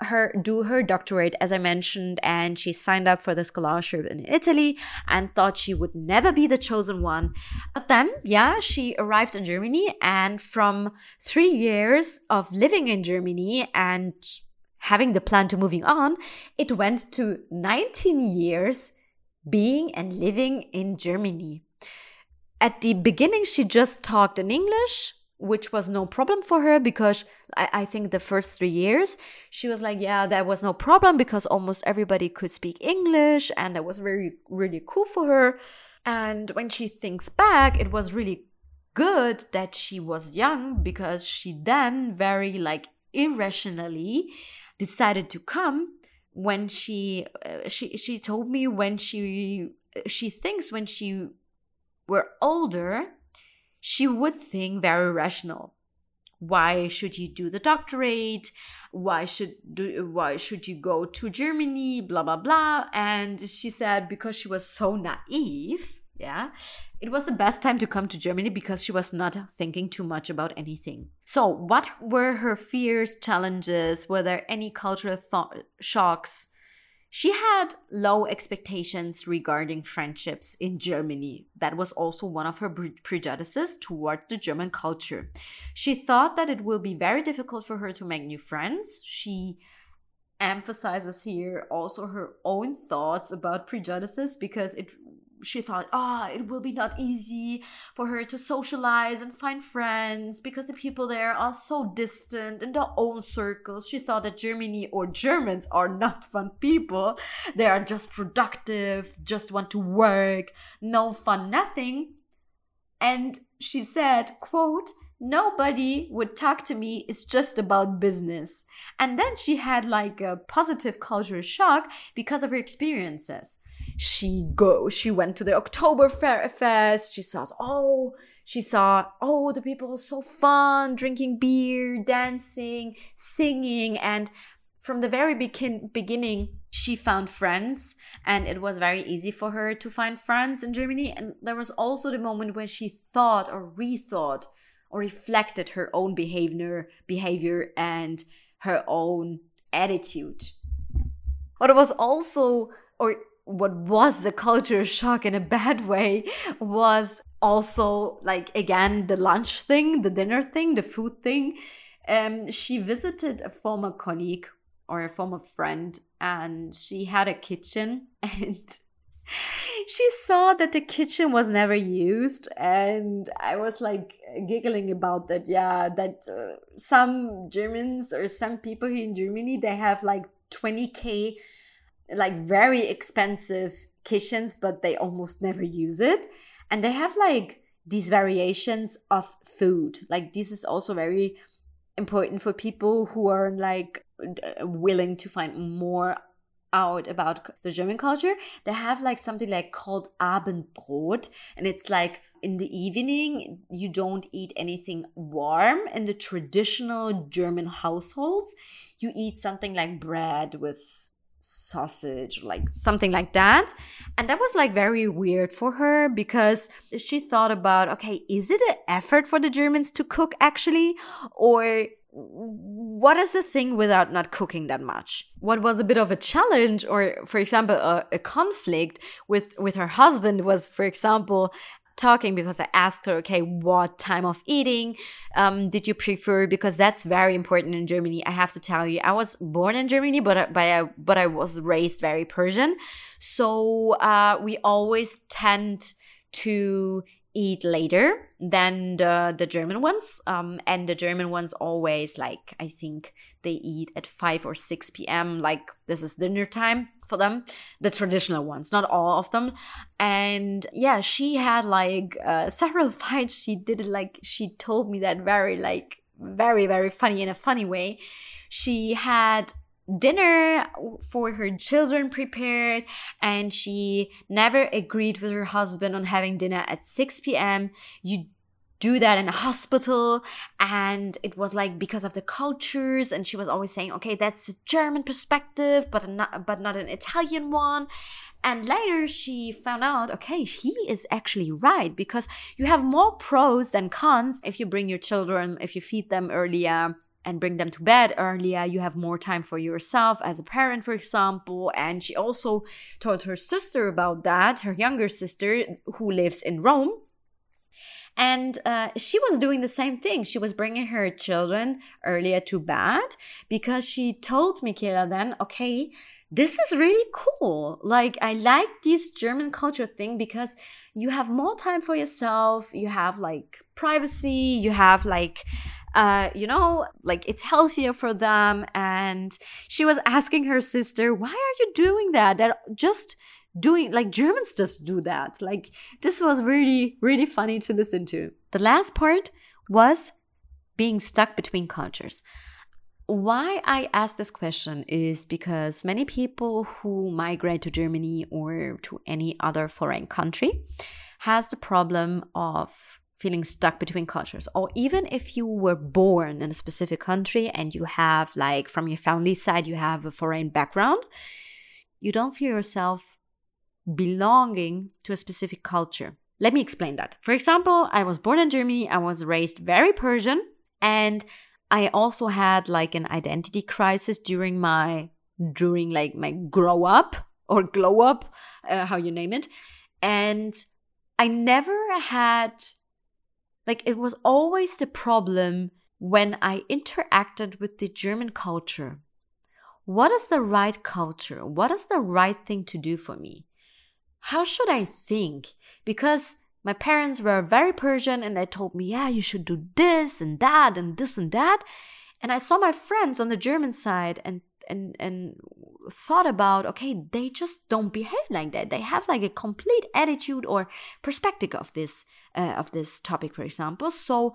S1: her do her doctorate as i mentioned and she signed up for the scholarship in italy and thought she would never be the chosen one but then yeah she arrived in germany and from 3 years of living in germany and having the plan to moving on it went to 19 years being and living in germany at the beginning she just talked in english which was no problem for her because I, I, think the first three years she was like, yeah, that was no problem because almost everybody could speak English and that was very, really cool for her. And when she thinks back, it was really good that she was young because she then very like irrationally decided to come when she uh, she she told me when she she thinks when she were older she would think very rational. Why should you do the doctorate? Why should do, why should you go to Germany? Blah blah blah. And she said because she was so naive, yeah, it was the best time to come to Germany because she was not thinking too much about anything. So, what were her fears, challenges? Were there any cultural th- shocks? She had low expectations regarding friendships in Germany. That was also one of her prejudices towards the German culture. She thought that it will be very difficult for her to make new friends. She emphasizes here also her own thoughts about prejudices because it she thought, ah, oh, it will be not easy for her to socialize and find friends because the people there are so distant in their own circles. She thought that Germany or Germans are not fun people. They are just productive, just want to work, no fun, nothing. And she said, quote, nobody would talk to me it's just about business and then she had like a positive culture shock because of her experiences she go she went to the October fair fest. She saw oh she saw oh the people were so fun drinking beer dancing singing. And from the very begin- beginning she found friends. And it was very easy for her to find friends in Germany. And there was also the moment when she thought or rethought or reflected her own behavior behavior and her own attitude. What was also or what was a culture shock in a bad way was also like again the lunch thing the dinner thing the food thing. Um she visited a former colleague or a former friend and she had a kitchen and she saw that the kitchen was never used and i was like giggling about that yeah that uh, some germans or some people here in germany they have like 20k like very expensive kitchens, but they almost never use it. And they have like these variations of food. Like this is also very important for people who are like willing to find more out about the German culture. They have like something like called Abendbrot, and it's like in the evening you don't eat anything warm in the traditional German households. You eat something like bread with sausage like something like that. And that was like very weird for her because she thought about okay is it an effort for the germans to cook actually? Or what is the thing without not cooking that much? What was a bit of a challenge or for example a, a conflict with with her husband was for example talking because I asked her, okay, what time of eating um, did you prefer? Because that's very important in Germany. I have to tell you, I was born in Germany, but but I, but I was raised very Persian, so uh, we always tend to eat later than the, the German ones. Um, and the German ones always like, I think they eat at 5 or 6 p.m. Like this is dinner time for them, the traditional ones, not all of them. And yeah, she had like uh, several fights. She did it like, she told me that very, like, very, very funny in a funny way. She had dinner for her children prepared and she never agreed with her husband on having dinner at 6 p.m. You do that in a hospital and it was like because of the cultures and she was always saying okay that's a german perspective but not but not an italian one and later she found out okay he is actually right because you have more pros than cons if you bring your children if you feed them earlier and bring them to bed earlier. You have more time for yourself as a parent, for example. And she also told her sister about that, her younger sister who lives in Rome. And uh, she was doing the same thing. She was bringing her children earlier to bed because she told Michaela then, okay, this is really cool. Like, I like this German culture thing because you have more time for yourself. You have like privacy. You have like, uh, you know, like it's healthier for them. And she was asking her sister, why are you doing that? That just doing like Germans just do that. Like this was really, really funny to listen to. The last part was being stuck between cultures. Why I ask this question is because many people who migrate to Germany or to any other foreign country has the problem of feeling stuck between cultures. Or even if you were born in a specific country and you have like from your family side you have a foreign background you don't feel yourself belonging to a specific culture. Let me explain that. For example i was born in germany i was raised very persian and i also had like an identity crisis during my during like my grow up or glow up uh, how you name it. And i never had like it was always the problem when I interacted with the German culture. What is the right culture? What is the right thing to do for me? How should I think? Because my parents were very Persian and they told me, yeah, you should do this and that and this and that. And I saw my friends on the German side and and and thought about okay they just don't behave like that. They have like a complete attitude or perspective of this uh, of this topic for example. So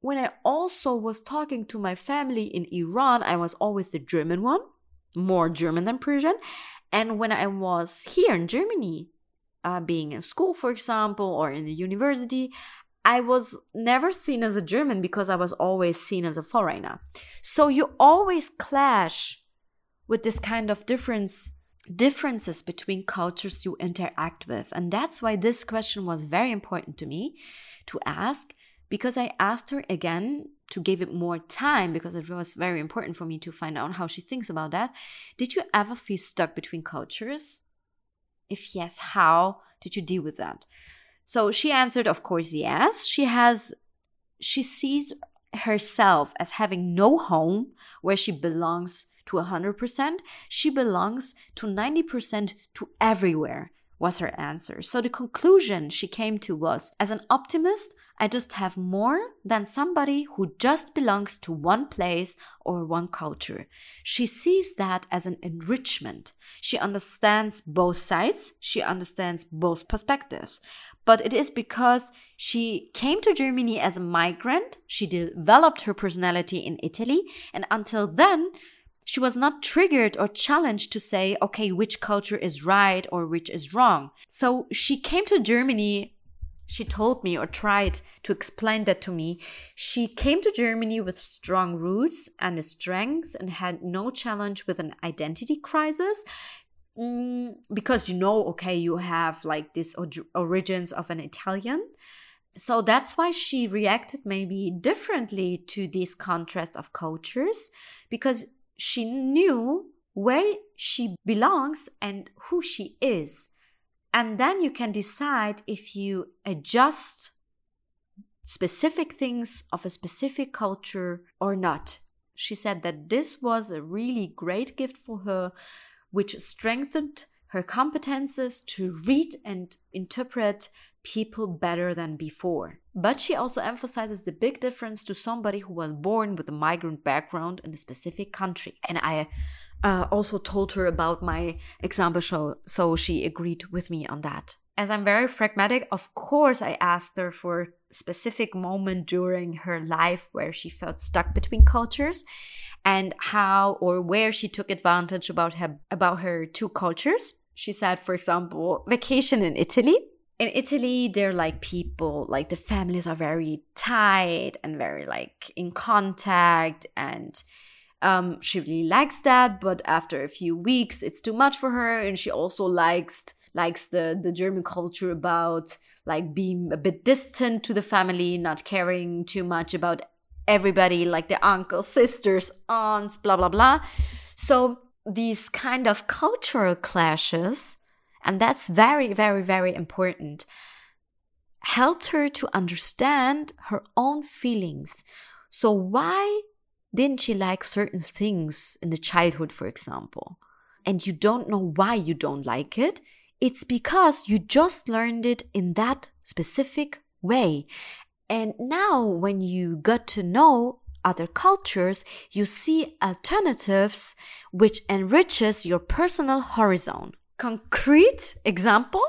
S1: when i also was talking to my family in iran i was always the german one more german than persian. And when i was here in germany uh, being in school for example or in the university I was never seen as a German because I was always seen as a foreigner. So you always clash with this kind of difference differences between cultures you interact with. And that's why this question was very important to me to ask because i asked her again to give it more time because it was very important for me to find out how she thinks about that. Did you ever feel stuck between cultures? If yes how did you deal with that? So she answered of course yes. She has she sees herself as having no home where she belongs to 100%, she belongs to 90% to everywhere, was her answer. So the conclusion she came to was as an optimist, I just have more than somebody who just belongs to one place or one culture. She sees that as an enrichment. She understands both sides, she understands both perspectives but it is because she came to Germany as a migrant. She developed her personality in Italy, and until then, she was not triggered or challenged to say, okay, which culture is right or which is wrong. So she came to Germany. She told me or tried to explain that to me. She came to Germany with strong roots and a strength and had no challenge with an identity crisis. Mm, because you know, okay, you have like this origins of an Italian. So that's why she reacted maybe differently to this contrast of cultures because she knew where she belongs and who she is. And then you can decide if you adjust specific things of a specific culture or not. She said that this was a really great gift for her, which strengthened her competences to read and interpret people better than before. But she also emphasizes the big difference to somebody who was born with a migrant background in a specific country. And I uh, also told her about my example show, so she agreed with me on that. As I'm very pragmatic, of course, I asked her for a specific moment during her life where she felt stuck between cultures and how or where she took advantage about her about her two cultures. She said, for example, vacation in Italy. In Italy, they're like people, like the families are very tight and very like in contact and um, she really likes that, but after a few weeks, it's too much for her, and she also likes likes the the German culture about like being a bit distant to the family, not caring too much about everybody, like the uncles, sisters, aunts, blah blah blah. So these kind of cultural clashes, and that's very very very important, helped her to understand her own feelings. So why didn't she like certain things in the childhood, for example? And you don't know why you don't like it. It's because you just learned it in that specific way. And now when you got to know other cultures, you see alternatives which enriches your personal horizon. Concrete example?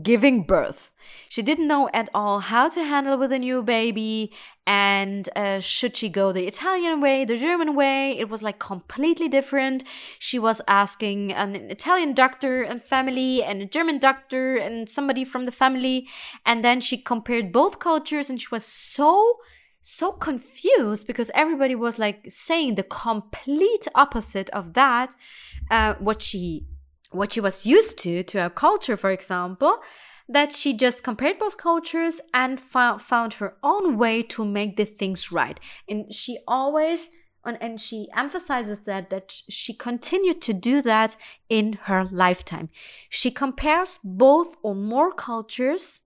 S1: giving birth. She didn't know at all how to handle with a new baby and uh, should she go the Italian way, the German way. It was like completely different. She was asking an Italian doctor and family and a German doctor and somebody from the family. And then she compared both cultures and she was so so confused because everybody was like saying the complete opposite of that uh, what she what she was used to, to her culture, for example, that she just compared both cultures and found, found her own way to make the things right. And she always, and she emphasizes that, that she continued to do that in her lifetime. She compares both or more cultures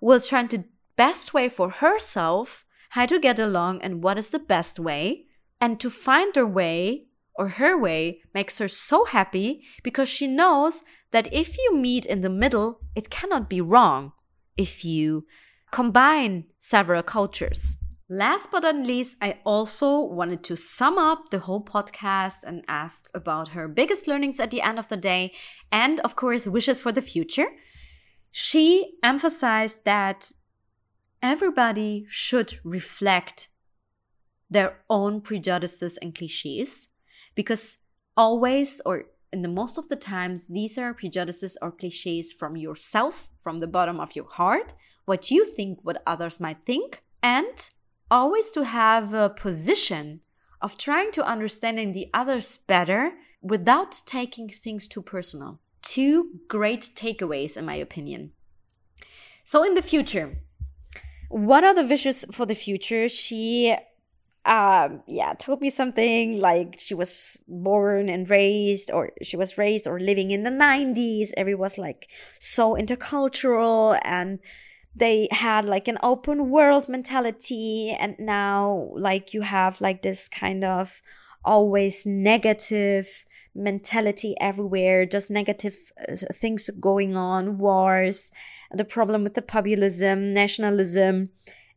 S1: while trying to best way for herself how to get along and what is the best way and to find her way or her way makes her so happy because she knows that if you meet in the middle, it cannot be wrong if you combine several cultures. Last but not least, I also wanted to sum up the whole podcast and ask about her biggest learnings at the end of the day and, of course, wishes for the future. She emphasized that everybody should reflect their own prejudices and cliches because always or in the most of the times these are prejudices or cliches from yourself from the bottom of your heart what you think what others might think and always to have a position of trying to understanding the others better without taking things too personal. Two great takeaways in my opinion. So in the future what are the wishes for the future? She um, yeah, told me something like she was born and raised, or she was raised or living in the 90s. Everyone was like so intercultural and they had like an open world mentality. And now, like, you have like this kind of always negative mentality everywhere, just negative uh, things going on, wars, the problem with the populism, nationalism.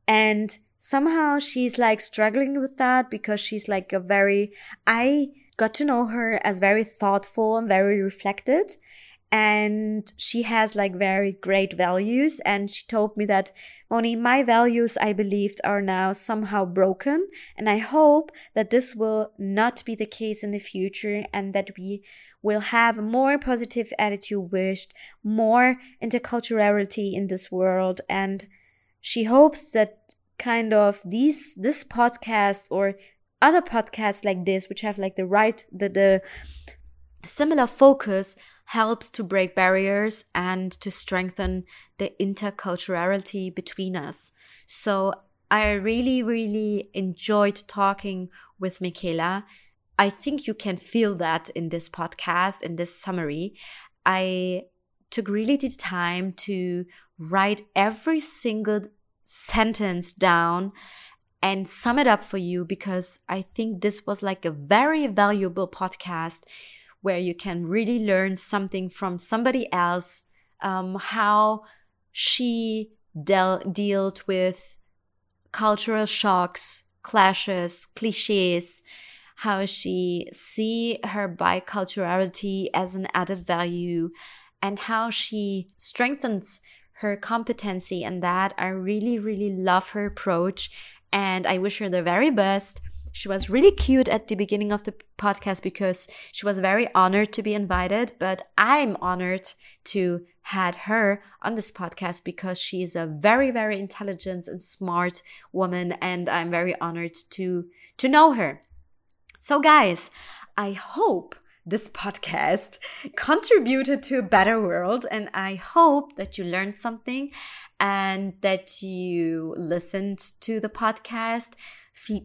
S1: And somehow she's like struggling with that because she's like a very, I got to know her as very thoughtful and very reflected. And she has like very great values. And she told me that, Moni, my values I believed are now somehow broken. And I hope that this will not be the case in the future and that we will have a more positive attitude wished, more interculturality in this world. And she hopes that kind of these this podcast or other podcasts like this which have like the right the the similar focus helps to break barriers and to strengthen the interculturality between us. So i really really enjoyed talking with michaela. I think you can feel that in this podcast in this summary. I took really the time to write every single sentence down and sum it up for you because I think this was like a very valuable podcast where you can really learn something from somebody else, um, how she dealt with cultural shocks, clashes, cliches, how she see her biculturality as an added value and how she strengthens her competency and that I really really love her approach and I wish her the very best. She was really cute at the beginning of the podcast because she was very honored to be invited, but I'm honored to had her on this podcast because she is a very very intelligent and smart woman and I'm very honored to to know her. So, guys, I hope this podcast contributed to a better world and I hope that you learned something and that you listened to the podcast.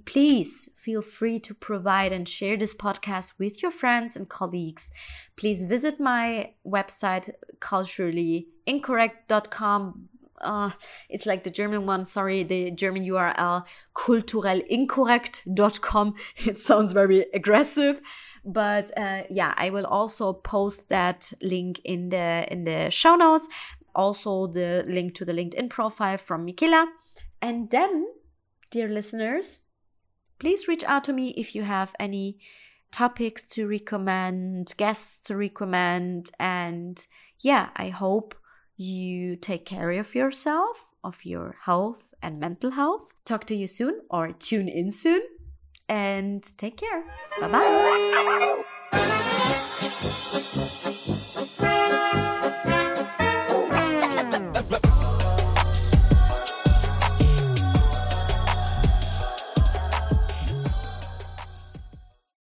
S1: Please feel free to provide and share this podcast with your friends and colleagues. Please visit my website culturallyincorrect.com uh, it's like the German one, sorry, the German URL, kulturelinkorrekt.com. It sounds very aggressive. But uh, yeah, I will also post that link in the in the show notes. Also the link to the LinkedIn profile from Michaela. And then, dear listeners, please reach out to me if you have any topics to recommend, guests to recommend. And yeah, I hope you take care of yourself, of your health and mental health. Talk to you soon or tune in soon and take care. Bye bye.